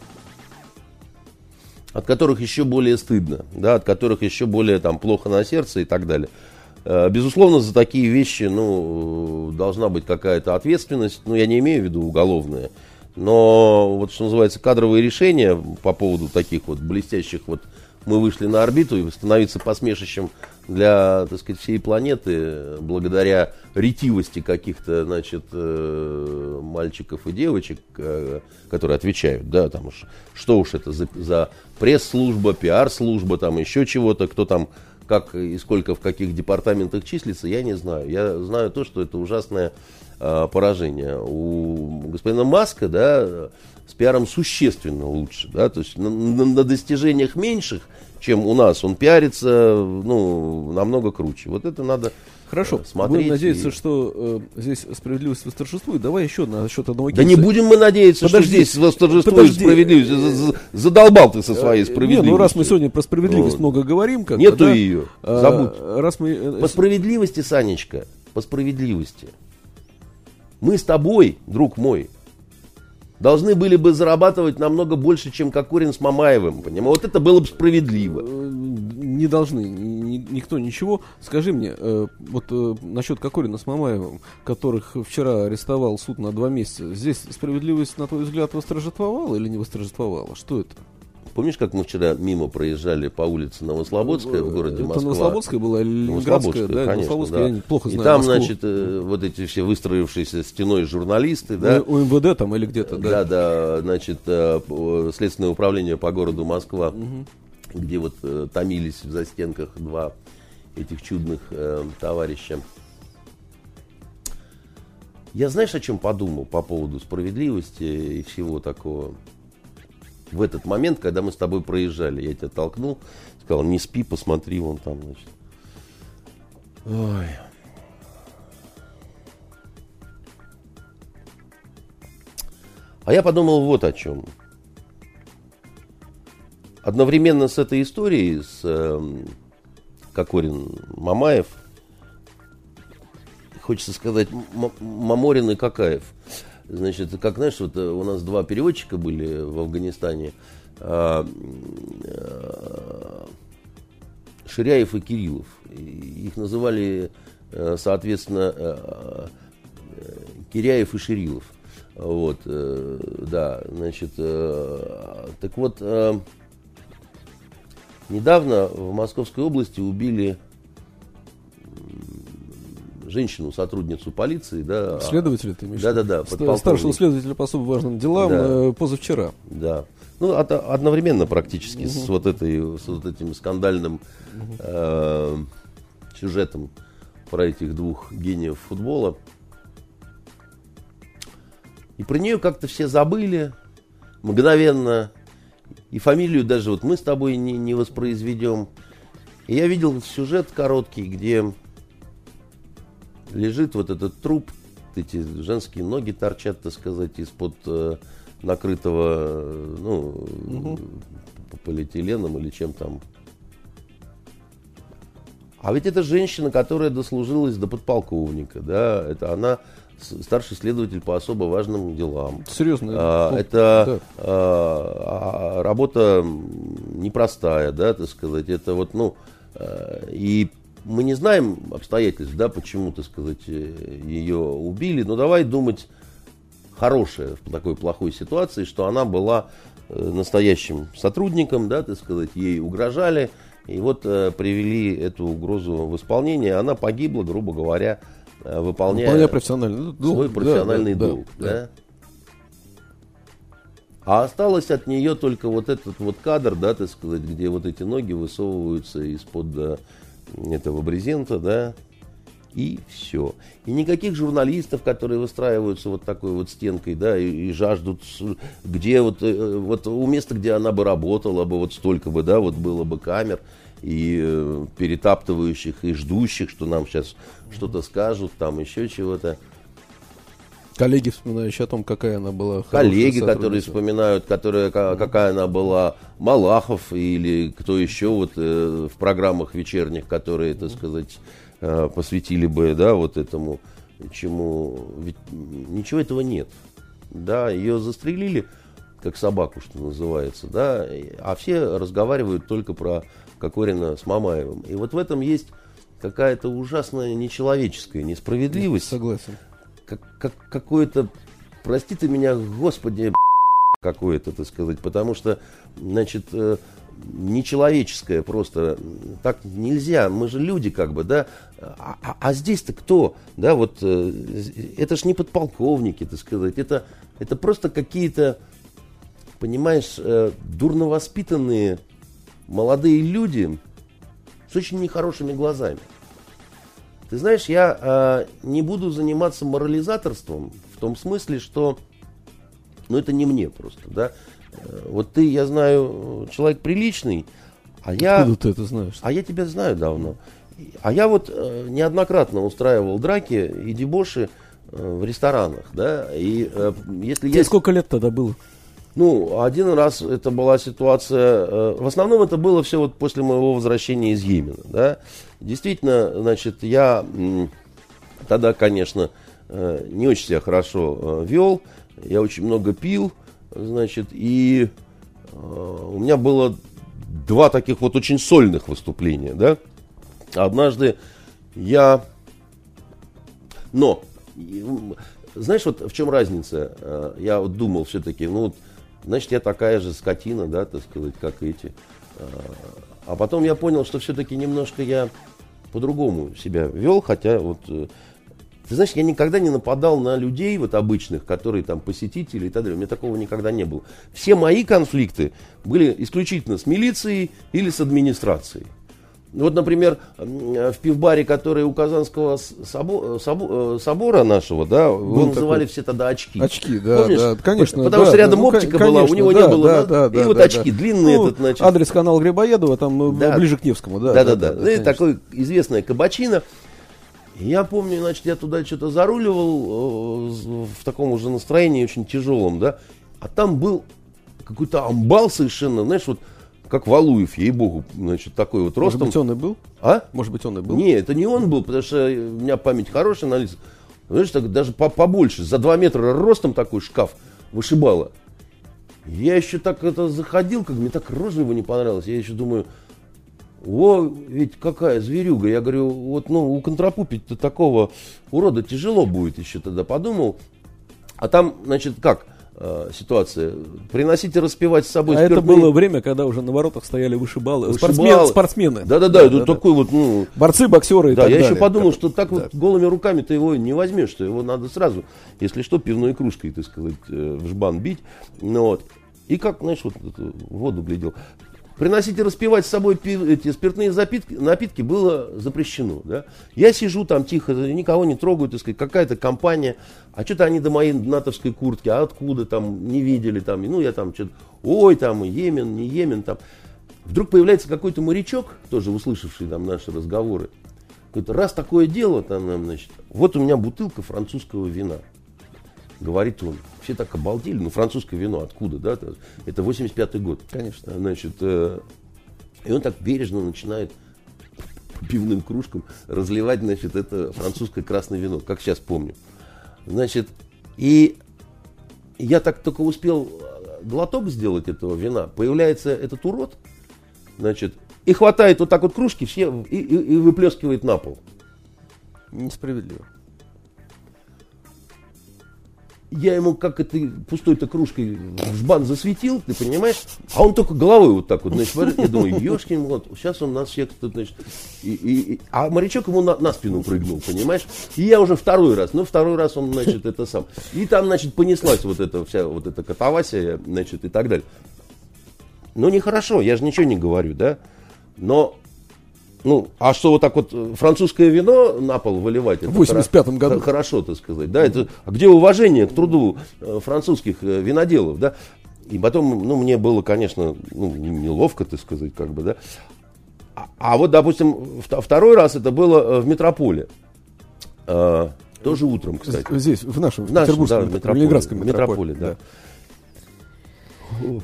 от которых еще более стыдно, да, от которых еще более там плохо на сердце и так далее. Э, безусловно, за такие вещи, ну, должна быть какая-то ответственность, ну, я не имею в виду уголовная, но вот что называется кадровые решения по поводу таких вот блестящих вот мы вышли на орбиту и становиться посмешищем для, так сказать, всей планеты, благодаря ретивости каких-то, значит, э, мальчиков и девочек, э, которые отвечают, да, там уж, что уж это за, за пресс-служба, пиар-служба, там еще чего-то, кто там как и сколько в каких департаментах числится, я не знаю. Я знаю то, что это ужасное э, поражение. У господина Маска, да, с пиаром существенно лучше, да, то есть на, на, на достижениях меньших, чем у нас, он пиарится, ну, намного круче. Вот это надо Хорошо, э, смотреть. Будем надеяться, и... что э, здесь справедливость восторжествует. Давай еще насчет одного кейса. Да не будем мы надеяться, подожди, что здесь восторжествует подожди. справедливость. Задолбал ты со своей справедливостью. Не, ну раз мы сегодня про справедливость вот. много говорим, как Нету да, ее, забудь. А, раз мы... Э, по справедливости, Санечка, по справедливости. Мы с тобой, друг мой, должны были бы зарабатывать намного больше, чем Кокорин с Мамаевым. Понимаешь? Вот это было бы справедливо. Э, не должны, ни, никто ничего. Скажи мне, э, вот э, насчет Кокорина с Мамаевым, которых вчера арестовал суд на два месяца, здесь справедливость, на твой взгляд, восторжествовала или не восторжествовала? Что это? Помнишь, как мы вчера мимо проезжали по улице Новослободская в городе Москва? Это Новослободская была или Ленинградская? Да, конечно, Новослободская, да. я плохо знаю. И там, Москву. значит, э, вот эти все выстроившиеся стеной журналисты, да? У, у МВД там или где-то, да? Да, да, значит, э, Следственное управление по городу Москва, угу. где вот э, томились в застенках два этих чудных э, товарища. Я знаешь, о чем подумал по поводу справедливости и всего такого? В этот момент, когда мы с тобой проезжали. Я тебя толкнул, сказал, не спи, посмотри, вон там, значит. Ой. А я подумал вот о чем. Одновременно с этой историей, с э, Кокорин Мамаев, хочется сказать, Маморин и Какаев – Значит, как знаешь, вот э, у нас два переводчика были в Афганистане. А, а, Ширяев и Кириллов. Их называли, э, соответственно, э, Киряев и Ширилов. Вот, да, значит, так вот, недавно в Московской области убили женщину, сотрудницу полиции, да. Следователя ты имеешь? Да, да, да. Старшего следователя по особо важным делам да. Э, позавчера. Да. Ну, от, одновременно практически угу. с вот этой, с вот этим скандальным угу. э, сюжетом про этих двух гениев футбола. И про нее как-то все забыли мгновенно. И фамилию даже вот мы с тобой не, не воспроизведем. И я видел сюжет короткий, где лежит вот этот труп, эти женские ноги торчат, так сказать, из-под э, накрытого, ну, угу. полиэтиленом или чем там. А ведь это женщина, которая дослужилась до подполковника, да, это она старший следователь по особо важным делам. Серьезно? А, это да. а, работа непростая, да, так сказать. Это вот, ну, а, и мы не знаем обстоятельств, да, почему, так сказать, э, ее убили, но давай думать хорошее в такой плохой ситуации, что она была э, настоящим сотрудником, да, так сказать, ей угрожали, и вот э, привели эту угрозу в исполнение, она погибла, грубо говоря, выполняя, выполняя профессиональный долг, свой профессиональный да, долг, да, да. да. А осталось от нее только вот этот вот кадр, да, так сказать, где вот эти ноги высовываются из-под этого брезента, да, И все. И никаких журналистов, которые выстраиваются вот такой вот стенкой, да, и, и жаждут, где вот, э, вот у места, где она бы работала бы, вот столько бы, да, вот было бы камер, и э, перетаптывающих, и ждущих, что нам сейчас что-то скажут, там еще чего-то. Коллеги, вспоминающие о том, какая она была. Коллеги, которые вспоминают, которые, какая она была, Малахов или кто еще вот э, в программах вечерних, которые, так сказать, э, посвятили бы, да, вот этому, чему, ведь ничего этого нет. Да, ее застрелили, как собаку, что называется, да, а все разговаривают только про Кокорина с Мамаевым. И вот в этом есть какая-то ужасная нечеловеческая несправедливость. Согласен. Как, как, какое-то, прости ты меня, господи, какое-то, так сказать, потому что, значит, э, нечеловеческое просто, так нельзя, мы же люди как бы, да, а, а, а здесь-то кто, да, вот, э, это ж не подполковники, так сказать, это, это просто какие-то, понимаешь, э, дурно воспитанные молодые люди с очень нехорошими глазами. Ты знаешь, я э, не буду заниматься морализаторством в том смысле, что, ну это не мне просто, да. Э, вот ты, я знаю, человек приличный, а я... Откуда ты это знаешь? А я тебя знаю давно. А я вот э, неоднократно устраивал драки и дебоши э, в ресторанах, да, и э, если Тебе есть... сколько лет тогда было? Ну, один раз это была ситуация, э, в основном это было все вот после моего возвращения из Йемена, да. Действительно, значит, я тогда, конечно, э, не очень себя хорошо э, вел, я очень много пил, значит, и у меня было два таких вот очень сольных выступления, да. Однажды я, но, знаешь, вот в чем разница? Я вот думал все-таки, ну вот, значит, я такая же скотина, да, так сказать, как эти. А потом я понял, что все-таки немножко я по-другому себя вел, хотя вот... Э, ты знаешь, я никогда не нападал на людей вот обычных, которые там посетители и так далее. У меня такого никогда не было. Все мои конфликты были исключительно с милицией или с администрацией. Вот, например, в пивбаре, который у Казанского собора, э, собора нашего, да, его называли все тогда очки. Очки, да, Помнишь? да, конечно. Потому да, что рядом ну, оптика конечно, была, у него да, не было, да, да, да, и вот да, очки да. длинные ну, этот, значит. Адрес канала Грибоедова, там да. ближе к Невскому, да. Да, да, да. да, да, и такой известная кабачина. Я помню, значит, я туда что-то заруливал э, в таком уже настроении очень тяжелом, да, а там был какой-то амбал совершенно, знаешь, вот как Валуев, ей-богу, значит, такой вот ростом. Может быть, он и был? А? Может быть, он и был? Не, это не он был, потому что у меня память хорошая на лица. Знаешь, так, даже по побольше, за 2 метра ростом такой шкаф вышибало. Я еще так это заходил, как мне так рожа его не понравилась. Я еще думаю, о, ведь какая зверюга. Я говорю, вот ну у контрапупить-то такого урода тяжело будет еще тогда подумал. А там, значит, как? Э, ситуация. Приносите распивать с собой А спиртные... это было время, когда уже на воротах стояли вышибалы. Вышибалы. Спортсмен, спортсмены. Да-да-да, это такой вот, ну... Борцы, боксеры и Да, так я далее. еще подумал, Как- что так да. вот голыми руками ты его не возьмешь, что его надо сразу, если что, пивной кружкой, так сказать, э, в жбан бить. Ну, вот. И как, знаешь, вот эту воду глядел. Приносите распивать с собой пи- эти спиртные запитки, напитки было запрещено. Да? Я сижу там тихо, никого не трогаю, так сказать, какая-то компания, а что-то они до моей натовской куртки, а откуда там, не видели там, ну я там что-то, ой, там, Йемен, не Йемен, там. Вдруг появляется какой-то морячок, тоже услышавший там наши разговоры, говорит, раз такое дело, там, значит, вот у меня бутылка французского вина. Говорит он. Все так обалдели. Ну, французское вино откуда, да? Это- Это 85-й год. Конечно. Значит, э, и он так бережно начинает пивным кружкам разливать, значит, это французское красное вино, как сейчас помню. Значит, и я так только успел э, глоток сделать этого вина, появляется этот урод, значит, и хватает вот так вот кружки все и, и- и выплескивает на пол. Несправедливо. Я ему как этой пустой-то кружкой в жбан засветил, ты понимаешь? А он только головой вот так вот, значит, смотрит, я думаю, ешкин вот, сейчас он нас всех тут, значит, и, и- и- а морячок ему на, на спину прыгнул, понимаешь? И я уже второй раз, ну, второй раз он, значит, это сам. И там, значит, понеслась вот эта вся, вот эта катавасия, значит, и так далее. Ну, нехорошо, я же ничего не говорю, да? Но ну, а что вот так вот э, французское вино на пол выливать? В 85 году. Хорошо, так сказать. Да, это, а где уважение к труду э, французских э, виноделов, да? И потом, ну, мне было, конечно, ну, неловко, так сказать, как бы, да. А, а вот, допустим, второй раз это было в метрополе. А, тоже утром, кстати. Здесь, в нашем, в, в нашем да, метрополе, Ленинградском метрополе. метрополе да. да.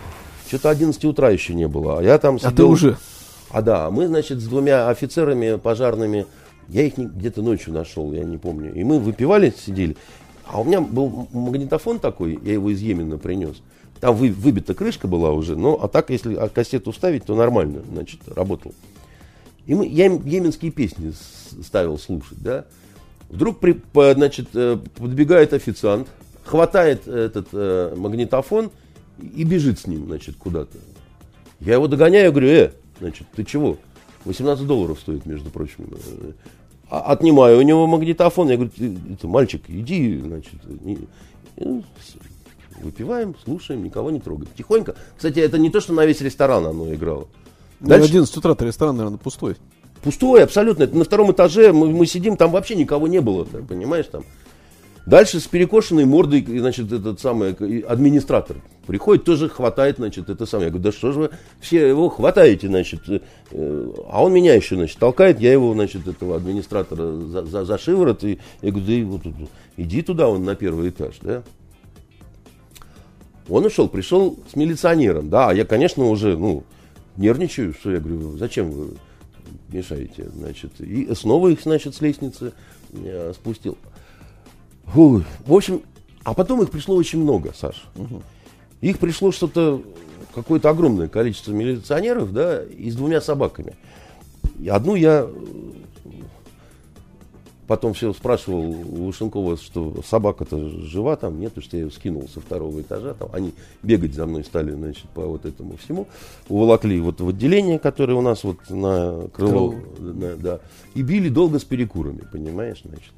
Что-то 11 утра еще не было. А я там сидел... А ты уже? А да, мы, значит, с двумя офицерами пожарными, я их где-то ночью нашел, я не помню. И мы выпивали, сидели. А у меня был магнитофон такой, я его из Йемена принес. Там вы, выбита крышка была уже, но а так, если кассету ставить, то нормально, значит, работал. И мы, я им йеменские песни ставил слушать, да. Вдруг, при, значит, э, подбегает официант, хватает этот э, магнитофон и бежит с ним, значит, куда-то. Я его догоняю, говорю, э, Значит, ты чего? 18 долларов стоит, между прочим. А, отнимаю у него магнитофон. Я говорю, это, мальчик, иди, значит, не, выпиваем, слушаем, никого не трогаем. Тихонько. Кстати, это не то, что на весь ресторан оно играло. Ну, Дальше... Ну, 11 утра ресторан, наверное, пустой. Пустой, абсолютно. Это на втором этаже мы, мы сидим, там вообще никого не было, ты понимаешь, там. Дальше с перекошенной мордой, значит, этот самый администратор приходит, тоже хватает, значит, это самое. Я говорю, да что же вы все его хватаете, значит. Э, а он меня еще, значит, толкает, я его, значит, этого администратора за, за, за шиворот. И я говорю, да вот, иди туда, он на первый этаж, да. Он ушел, пришел с милиционером, да, а я, конечно, уже, ну, нервничаю, что я говорю, зачем вы мешаете, значит, и снова их, значит, с лестницы э, спустил. Фу, в общем, а потом их пришло очень много, Саш. Угу. Их пришло что-то, какое-то огромное количество милиционеров, да, и с двумя собаками. И одну я потом все спрашивал у Вышенкова, что собака-то жива там, нет, что я ее скинул со второго этажа, там они бегать за мной стали, значит, по вот этому всему, уволокли вот в отделение, которое у нас вот на крыло, на, да, и били долго с перекурами, понимаешь, значит.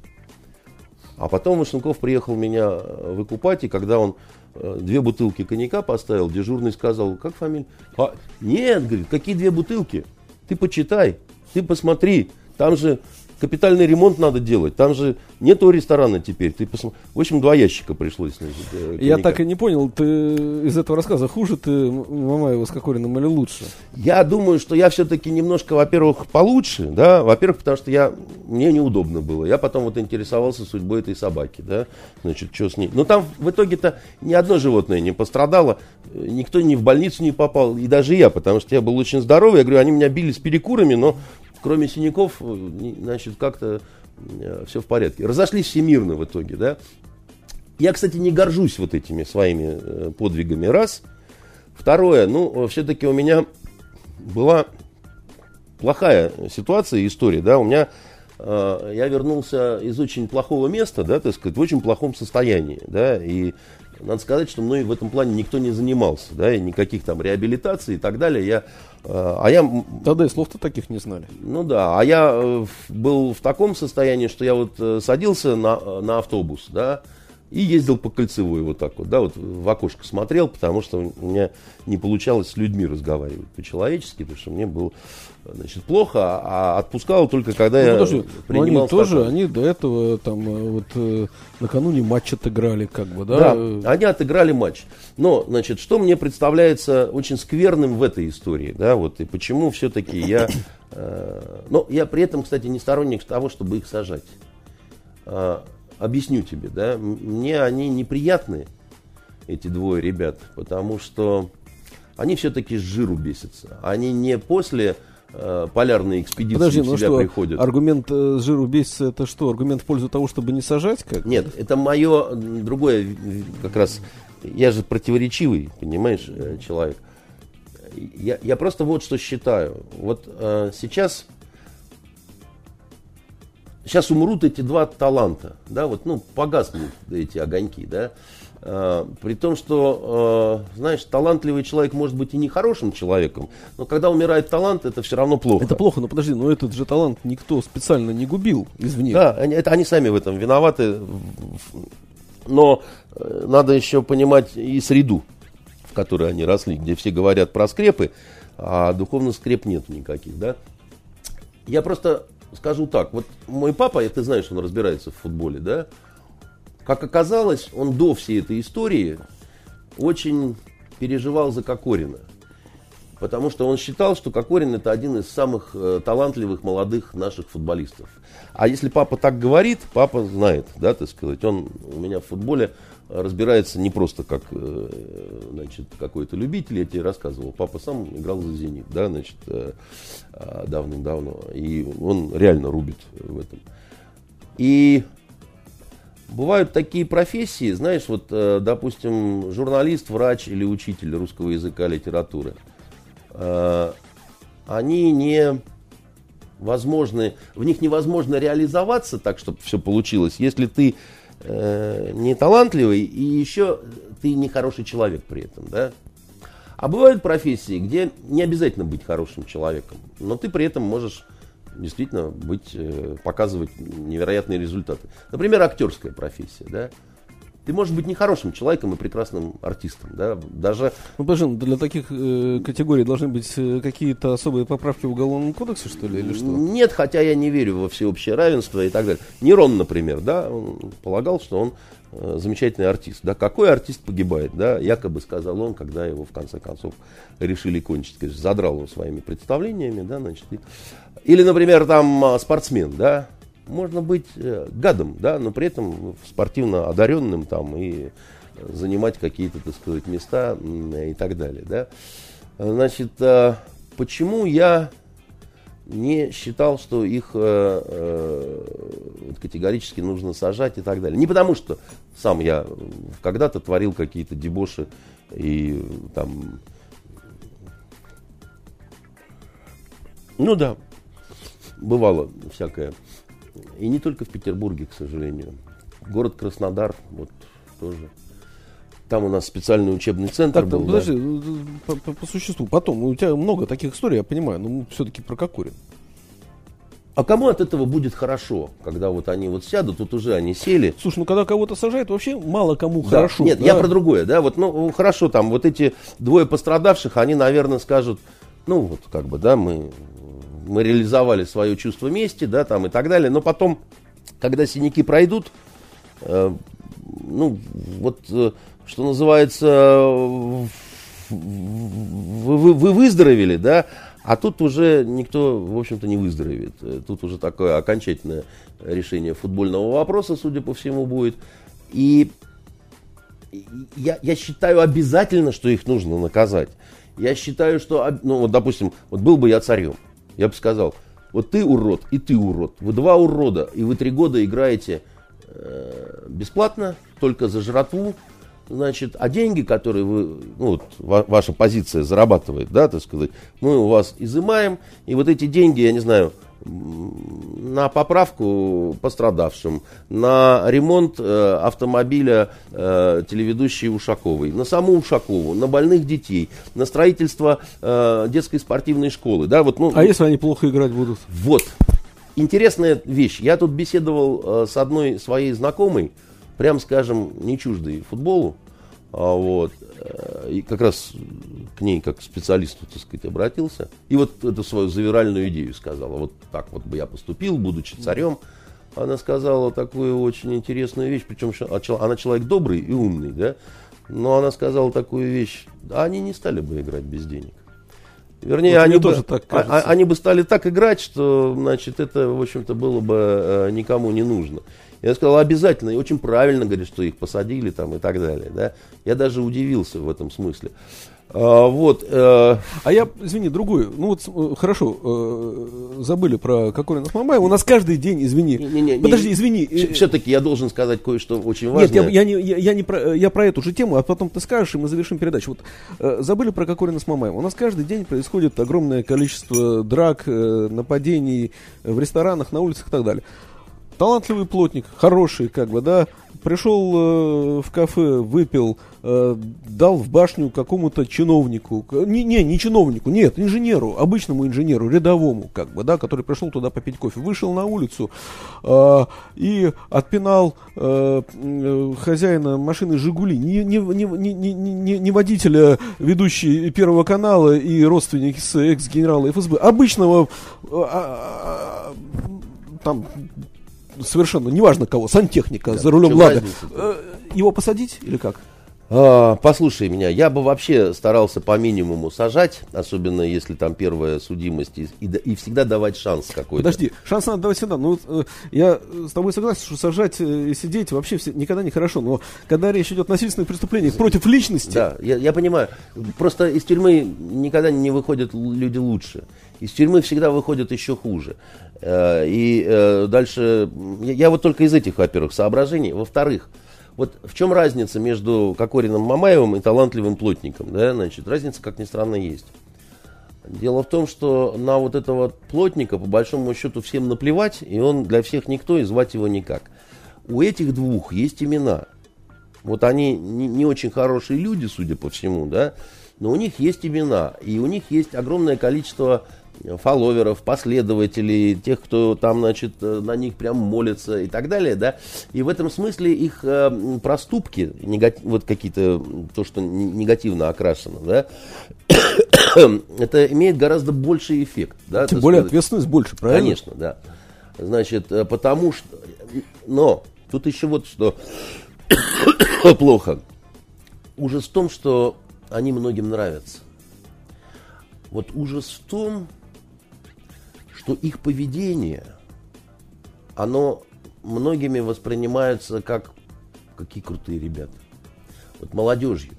А потом Машенков приехал меня э, выкупать, и когда он э, две бутылки коньяка поставил, дежурный сказал, как фамилия? А, нет, говорит, какие две бутылки? Ты почитай, ты посмотри, там же капитальный ремонт надо делать. Там же нету ресторана теперь. Ты посмотри. В общем, два ящика пришлось. Значит, э, Я так и не понял, ты из этого рассказа хуже ты Мамаева с Кокориным или лучше? Я думаю, что я все-таки немножко, во-первых, получше, да, во-первых, потому что я, мне неудобно было. Я потом вот интересовался судьбой этой собаки, да, значит, что с ней. Но там в итоге-то ни одно животное не пострадало, никто ни в больницу не попал, и даже я, потому что я был очень здоровый. Я говорю, они меня били с перекурами, но кроме синяков, э, значит, как-то э, все в порядке. Разошлись всемирно в итоге, да. Я, кстати, не горжусь вот этими своими э, подвигами, раз. Второе, ну, все-таки у меня была плохая ситуация, история, да, у меня я вернулся из очень плохого места, да, так сказать, в очень плохом состоянии, да, и надо сказать, что мной в этом плане никто не занимался, да, и никаких там реабилитаций и так далее. Я, э, а я... Тогда и слов-то таких не знали. Ну да, а я э, был в таком состоянии, что я вот э, садился на, на автобус, да, и ездил по кольцевой вот так вот, да, вот в окошко смотрел, потому что у меня не получалось с людьми разговаривать по-человечески, потому что мне было, значит, плохо, а отпускал только когда ну, я подожди, принимал они тоже, они до этого там э, вот э, накануне матч отыграли, как бы, да? Да, они отыграли матч. Но, значит, что мне представляется очень скверным в этой истории, да, вот, и почему все-таки я, э, но я при этом, кстати, не сторонник того, чтобы их сажать. А, объясню тебе, да, мне они неприятны, эти двое ребят, потому что они все-таки с жиру бесятся. Они не после э, полярной экспедиции Подожди, в ну себя что, приходят. Аргумент э, жиру бесится, это что, аргумент в пользу того, чтобы не сажать? Как? Нет, это мое другое, как раз, я же противоречивый, понимаешь, э, человек. Я, я просто вот что считаю. Вот э, сейчас сейчас умрут эти два таланта, да, вот, ну, погаснут эти огоньки, да, при том, что, а, знаешь, талантливый человек может быть и не хорошим человеком, но когда умирает талант, это все равно плохо. Это плохо, но подожди, но этот же талант никто специально не губил извне. Да, они, это они сами в этом виноваты, но э, надо еще понимать и среду, в которой они росли, где все говорят про скрепы, а духовных скреп нет никаких, да. Я просто скажу так. Вот мой папа, ты знаешь, он разбирается в футболе, да? Как оказалось, он до всей этой истории очень переживал за Кокорина. Потому что он считал, что Кокорин это один из самых э, талантливых молодых наших футболистов. А если папа так говорит, папа знает, да, так сказать, он у меня в футболе разбирается не просто как э, значит, какой-то любитель, я тебе рассказывал. Папа сам играл за «Зенит», да, значит, э, давным-давно. И он реально рубит в этом. И Бывают такие профессии, знаешь, вот, э, допустим, журналист, врач или учитель русского языка, литературы. Э, они не возможны, в них невозможно реализоваться так, чтобы все получилось, если ты э, не талантливый и еще ты не хороший человек при этом, да. А бывают профессии, где не обязательно быть хорошим человеком, но ты при этом можешь действительно быть, э, показывать невероятные результаты. Например, актерская профессия, да. Ты можешь быть нехорошим человеком и прекрасным артистом, да, даже... Ну, подожди, ну, для таких э, категорий должны быть э, какие-то особые поправки в Уголовном кодексе, что ли, или что? Нет, хотя я не верю во всеобщее равенство и так далее. Нерон, например, да, он полагал, что он э, замечательный артист, да, какой артист погибает, да, якобы сказал он, когда его, в конце концов, решили кончить, конечно, задрал он своими представлениями, да, значит, и... или, например, там а, спортсмен, да, можно быть э, гадом, да, но при этом спортивно одаренным там и занимать какие-то, так сказать, места и так далее, да. Значит, э, почему я не считал, что их э, категорически нужно сажать и так далее. Не потому, что сам я когда-то творил какие-то дебоши и там... Ну да, бывало всякое. И не только в Петербурге, к сожалению. Город Краснодар, вот тоже. Там у нас специальный учебный центр так, был. Подожди, да? по, по, по существу. Потом, у тебя много таких историй, я понимаю, но все-таки про Кокорин. А кому от этого будет хорошо, когда вот они вот сядут, тут уже они сели. Слушай, ну когда кого-то сажают, вообще мало кому да. хорошо. Нет, да? я про другое, да, вот, ну, хорошо, там вот эти двое пострадавших, они, наверное, скажут, ну, вот, как бы, да, мы мы реализовали свое чувство мести, да, там и так далее. Но потом, когда синяки пройдут, э, ну, вот, э, что называется, вы, вы, вы выздоровели, да, а тут уже никто, в общем-то, не выздоровеет. Тут уже такое окончательное решение футбольного вопроса, судя по всему, будет. И я, я считаю обязательно, что их нужно наказать. Я считаю, что, ну, вот, допустим, вот был бы я царем, я бы сказал, вот ты урод и ты урод. Вы два урода, и вы три года играете э, бесплатно, только за жратву. Значит, а деньги, которые вы, ну, вот, ва- ваша позиция зарабатывает, да, так сказать, мы у вас изымаем, и вот эти деньги, я не знаю, на поправку пострадавшим, на ремонт э, автомобиля э, телеведущей Ушаковой, на саму Ушакову, на больных детей, на строительство э, детской спортивной школы. Да, вот, ну, а если они плохо играть будут? Вот. Интересная вещь. Я тут беседовал э, с одной своей знакомой, прям скажем, не чуждой футболу. А, вот. И как раз к ней, как к специалисту, так сказать, обратился. И вот эту свою завиральную идею сказала. Вот так вот бы я поступил, будучи царем. Она сказала такую очень интересную вещь, причем а она человек добрый и умный, да. Но она сказала такую вещь, а они не стали бы играть без денег. Вернее, вот они, бы, тоже так а, а, они бы стали так играть, что, значит, это, в общем-то, было бы э, никому не нужно. Я сказал, обязательно, и очень правильно, говорит, что их посадили там и так далее. Да? Я даже удивился в этом смысле. А, вот, э... а я, извини, другую. Ну вот, э, хорошо, э, забыли про Кокорина с Мамаем. У нас каждый день, извини. Не, не, не, Подожди, извини. Все-таки я должен сказать кое-что очень важное. Нет, я, я, не, я, я, не про, я про эту же тему, а потом ты скажешь, и мы завершим передачу. Вот, э, забыли про Кокорина с Мамаем. У нас каждый день происходит огромное количество драк, э, нападений в ресторанах, на улицах и так далее талантливый плотник, хороший, как бы, да, пришел э, в кафе, выпил, э, дал в башню какому-то чиновнику, не, не, не чиновнику, нет, инженеру, обычному инженеру, рядовому, как бы, да, который пришел туда попить кофе, вышел на улицу э, и отпинал э, э, хозяина машины Жигули, не, не, не, не, не, не, водителя, ведущий Первого канала и родственник с экс-генерала ФСБ, обычного э, там совершенно неважно кого, сантехника да, за рулем Лада. Э, его посадить или как? А, послушай меня, я бы вообще старался по минимуму сажать, особенно если там первая судимость, и, и, и всегда давать шанс какой-то. Подожди, шанс надо давать всегда. Ну, э, я с тобой согласен, что сажать э, и сидеть вообще все, никогда не хорошо, но когда речь идет о насильственных преступлениях против личности... Да, я, я понимаю. Просто из тюрьмы никогда не выходят люди лучше. Из тюрьмы всегда выходят еще хуже. Э, и дальше... Я вот только из этих, во-первых, соображений. Во-вторых, вот в чем разница между Кокориным Мамаевым и талантливым плотником? Да? Значит, разница, как ни странно, есть. Дело в том, что на вот этого плотника, по большому счету, всем наплевать, и он для всех никто, и звать его никак. У этих двух есть имена. Вот они не, не очень хорошие люди, судя по всему, да, но у них есть имена, и у них есть огромное количество фолловеров, последователей, тех, кто там, значит, э, на них прям молится и так далее, да. И в этом смысле их э, проступки, негатив, вот какие-то, то, что негативно окрашено, да, это имеет гораздо больший эффект. Да, Тем более сказать. ответственность больше, правильно? Конечно, да. Значит, э, потому что... Но тут еще вот что плохо. Ужас в том, что они многим нравятся. Вот ужас в том, что их поведение, оно многими воспринимается как какие крутые ребята. Вот молодежью.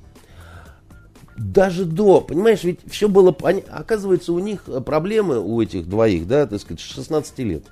Даже до, понимаешь, ведь все было, оказывается, у них проблемы, у этих двоих, да, так сказать, 16 лет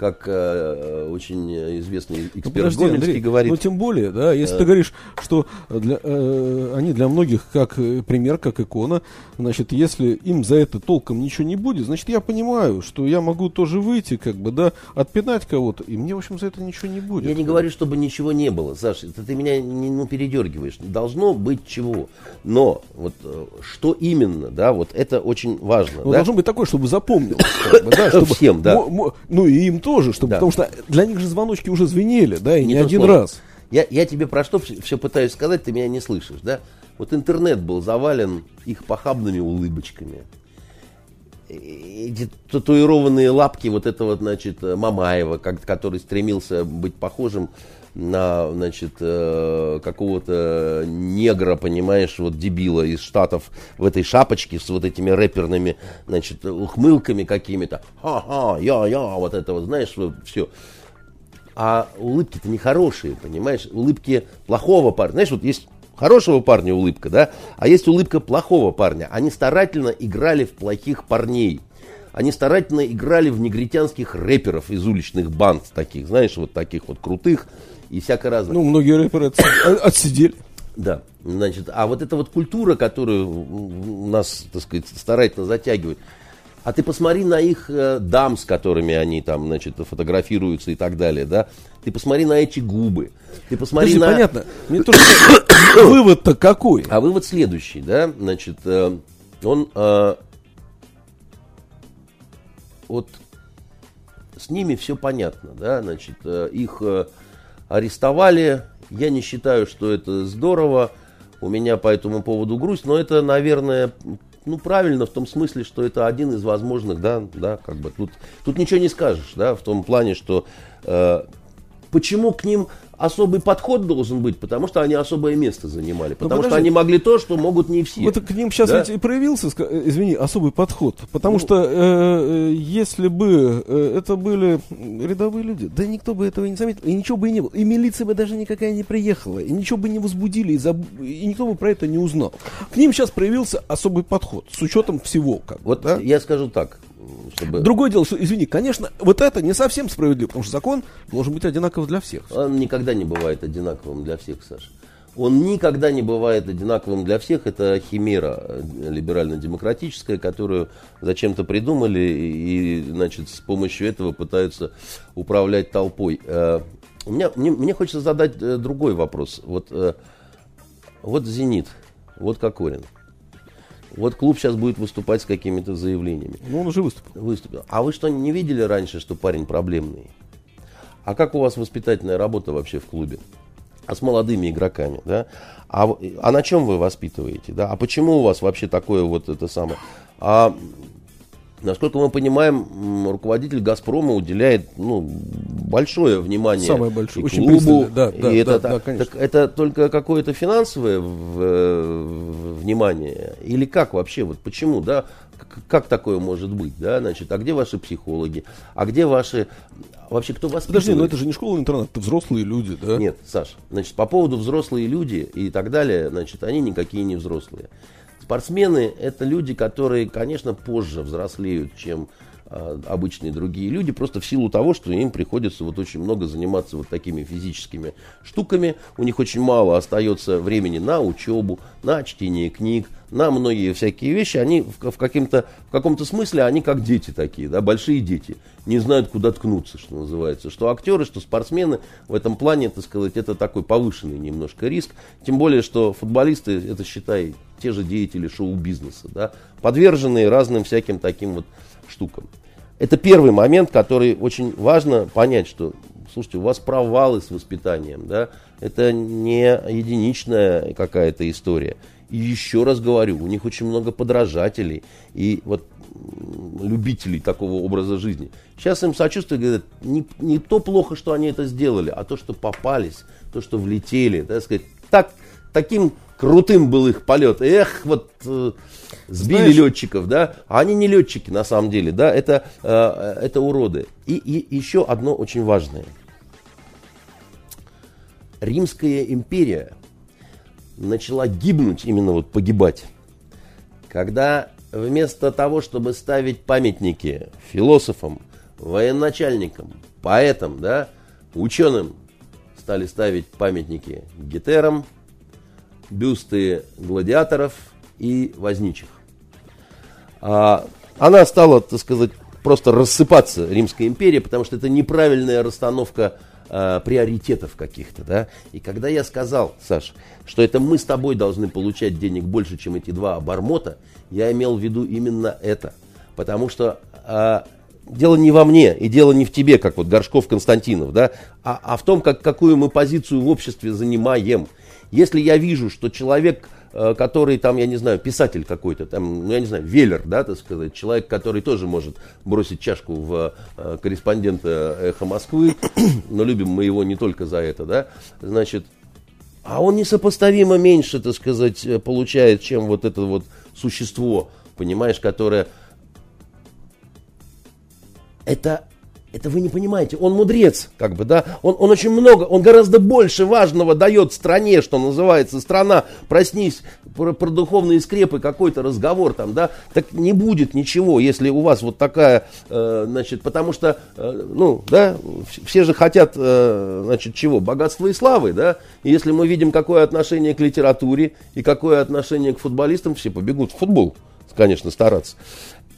как э, очень известный эксперт ну, подожди, Гомельский Андрей, говорит. Ну, тем более, да, если э, ты говоришь, что для, э, они для многих как э, пример, как икона, значит, если им за это толком ничего не будет, значит, я понимаю, что я могу тоже выйти, как бы, да, отпинать кого-то, и мне, в общем, за это ничего не будет. Я не говорю, чтобы ничего не было, Саша, это ты меня не ну, передергиваешь. Должно быть чего. Но вот э, что именно, да, вот это очень важно. Ну, да? должно быть такое, чтобы запомнил. Как бы, да, чтобы, Всем, да. Ну, и им тоже тоже, чтобы, да. потому что для них же звоночки уже звенели, да, и не, не один слово. раз. Я, я тебе про что все, все пытаюсь сказать, ты меня не слышишь, да? Вот интернет был завален их похабными улыбочками. Эти татуированные лапки вот этого, значит, Мамаева, как, который стремился быть похожим на, значит, э, какого-то негра, понимаешь, вот дебила из Штатов в этой шапочке с вот этими рэперными, значит, ухмылками какими-то. Ха-ха, я-я, вот это вот, знаешь, все. А улыбки-то нехорошие, понимаешь? Улыбки плохого парня. Знаешь, вот есть хорошего парня улыбка, да, а есть улыбка плохого парня. Они старательно играли в плохих парней. Они старательно играли в негритянских рэперов из уличных банд таких, знаешь, вот таких вот крутых, и всякое разное. Ну, многие рэперы отсидели. Да, значит, а вот эта вот культура, которую нас, так сказать, старательно затягивает, а ты посмотри на их э, дам, с которыми они там, значит, фотографируются и так далее, да? Ты посмотри на эти губы. Ты посмотри Подожди, на... понятно. Мне тоже... Вывод-то какой? А вывод следующий, да? Значит, э, он... Э, вот с ними все понятно, да? Значит, э, их... Э, арестовали. Я не считаю, что это здорово. У меня по этому поводу грусть, но это, наверное, ну, правильно в том смысле, что это один из возможных, да, да, как бы тут, тут ничего не скажешь, да, в том плане, что э, почему к ним особый подход должен быть, потому что они особое место занимали. Ну, потому что они могли то, что могут не все. Вот к ним сейчас да? ведь и проявился, э, извини, особый подход. Потому ну, что э, э, если бы э, это были рядовые люди, да никто бы этого не заметил, и ничего бы и не было. И милиция бы даже никакая не приехала, и ничего бы не возбудили, и, заб... и никто бы про это не узнал. К ним сейчас проявился особый подход, с учетом всего. Как, вот да? я скажу так, чтобы... Другое дело, что, извини, конечно, вот это не совсем справедливо, потому что закон должен быть одинаков для всех. Он никогда не бывает одинаковым для всех, Саша. он никогда не бывает одинаковым для всех. Это химера э, либерально-демократическая, которую зачем-то придумали и, значит, с помощью этого пытаются управлять толпой. Э, у меня, мне, мне хочется задать э, другой вопрос. Вот, вот «Зенит», вот Кокорин. Вот клуб сейчас будет выступать с какими-то заявлениями. Ну, он уже выступил. Выступил. А вы что, не видели раньше, что парень проблемный? А как у вас воспитательная работа вообще в клубе? а с молодыми игроками, да, а, а на чем вы воспитываете, да, а почему у вас вообще такое вот это самое, а Насколько мы понимаем, руководитель «Газпрома» уделяет ну, большое внимание Самое большое, и клубу. Очень да, да, и да, это, да, конечно. Так, это только какое-то финансовое в, внимание? Или как вообще? Вот почему, да? Как такое может быть, да? Значит, а где ваши психологи? А где ваши вообще кто вас Подожди, но это же не школа-интернат, это взрослые люди, да? Нет, Саш, значит, по поводу взрослые люди и так далее, значит, они никакие не взрослые. Спортсмены это люди, которые, конечно, позже взрослеют, чем обычные другие люди, просто в силу того, что им приходится вот очень много заниматься вот такими физическими штуками. У них очень мало остается времени на учебу, на чтение книг, на многие всякие вещи. Они в, в, каким-то, в каком-то смысле, они как дети такие, да, большие дети. Не знают, куда ткнуться, что называется. Что актеры, что спортсмены в этом плане, так сказать, это такой повышенный немножко риск. Тем более, что футболисты, это считай, те же деятели шоу-бизнеса, да, подверженные разным всяким таким вот штукам. Это первый момент, который очень важно понять, что, слушайте, у вас провалы с воспитанием, да, это не единичная какая-то история. И еще раз говорю, у них очень много подражателей и вот любителей такого образа жизни. Сейчас им сочувствуют, говорят, не, не то плохо, что они это сделали, а то, что попались, то, что влетели, так сказать, так, таким крутым был их полет. Эх, вот э, сбили Знаешь, летчиков, да, а они не летчики на самом деле, да, это, э, это уроды. И, и еще одно очень важное. Римская империя начала гибнуть, именно вот погибать, когда вместо того, чтобы ставить памятники философам, военачальникам, поэтам, да, ученым, стали ставить памятники гетерам, бюсты гладиаторов и возничих. А, она стала, так сказать, просто рассыпаться, Римская империя, потому что это неправильная расстановка а, приоритетов каких-то, да. И когда я сказал, Саш, что это мы с тобой должны получать денег больше, чем эти два обормота, я имел в виду именно это. Потому что а, дело не во мне и дело не в тебе, как вот Горшков Константинов, да, а, а в том, как, какую мы позицию в обществе занимаем. Если я вижу, что человек, э, который там, я не знаю, писатель какой-то, там, ну, я не знаю, велер, да, так сказать, человек, который тоже может бросить чашку в э, корреспондента «Эхо Москвы», но любим мы его не только за это, да, значит, а он несопоставимо меньше, так сказать, э, получает, чем вот это вот существо, понимаешь, которое... Это это вы не понимаете. Он мудрец, как бы, да. Он, он очень много, он гораздо больше важного дает стране, что называется. Страна, проснись, про, про духовные скрепы какой-то разговор там, да. Так не будет ничего, если у вас вот такая, э, значит, потому что, э, ну, да, все же хотят, э, значит, чего? Богатства и славы, да. И если мы видим, какое отношение к литературе и какое отношение к футболистам, все побегут в футбол, конечно, стараться.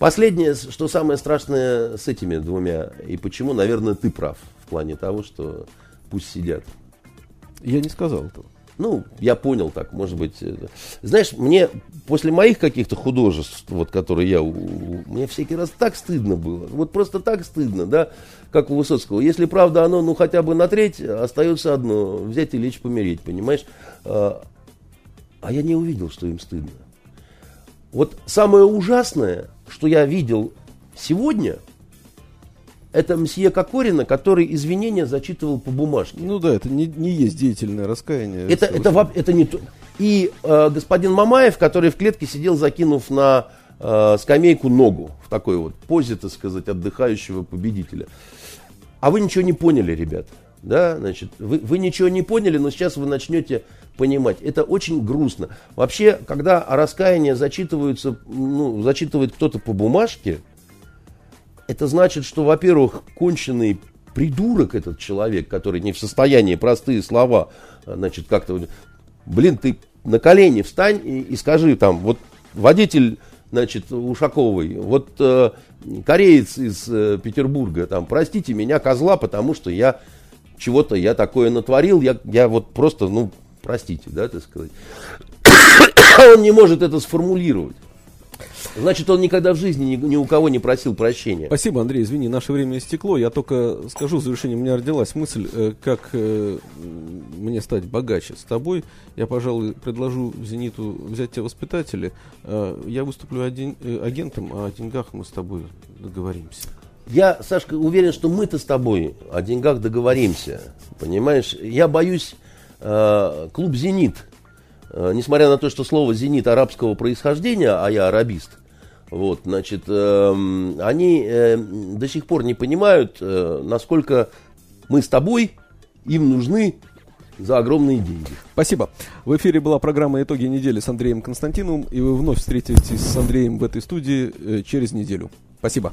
Последнее, что самое страшное с этими двумя, и почему, наверное, ты прав в плане того, что пусть сидят. Я не сказал этого. Ну, я понял так, может быть. Знаешь, мне после моих каких-то художеств, вот, которые я... Мне всякий раз так стыдно было. Вот просто так стыдно, да, как у Высоцкого. Если правда оно, ну, хотя бы на треть, остается одно. Взять и лечь помереть, понимаешь? А, а я не увидел, что им стыдно. Вот самое ужасное, что я видел сегодня, это мсье Кокорина, который извинения зачитывал по бумажке. Ну да, это не, не есть деятельное раскаяние. Это, это, это не то. И э, господин Мамаев, который в клетке сидел, закинув на э, скамейку ногу, в такой вот позе, так сказать, отдыхающего победителя. А вы ничего не поняли, ребят. Да, значит, вы, вы ничего не поняли, но сейчас вы начнете понимать. Это очень грустно. Вообще, когда раскаяние зачитываются, ну, зачитывает кто-то по бумажке, это значит, что, во-первых, конченый придурок этот человек, который не в состоянии простые слова, значит, как-то блин, ты на колени встань и, и скажи там, вот водитель, значит, Ушаковой, вот э, кореец из э, Петербурга, там, простите меня, козла, потому что я чего-то, я такое натворил, я, я вот просто, ну, простите, да, так сказать. Он не может это сформулировать. Значит, он никогда в жизни ни, ни у кого не просил прощения. Спасибо, Андрей. Извини, наше время истекло. Я только скажу в завершение, у меня родилась мысль, э, как э, мне стать богаче с тобой. Я, пожалуй, предложу «Зениту» взять тебя воспитатели. Э, я выступлю один, агентом, а о деньгах мы с тобой договоримся. Я, Сашка, уверен, что мы-то с тобой о деньгах договоримся. Понимаешь, я боюсь, э, клуб «Зенит», э, несмотря на то, что слово «Зенит» арабского происхождения, а я арабист, вот, значит, э, они э, до сих пор не понимают, э, насколько мы с тобой им нужны за огромные деньги. Спасибо. В эфире была программа «Итоги недели» с Андреем Константиновым, и вы вновь встретитесь с Андреем в этой студии э, через неделю. Спасибо.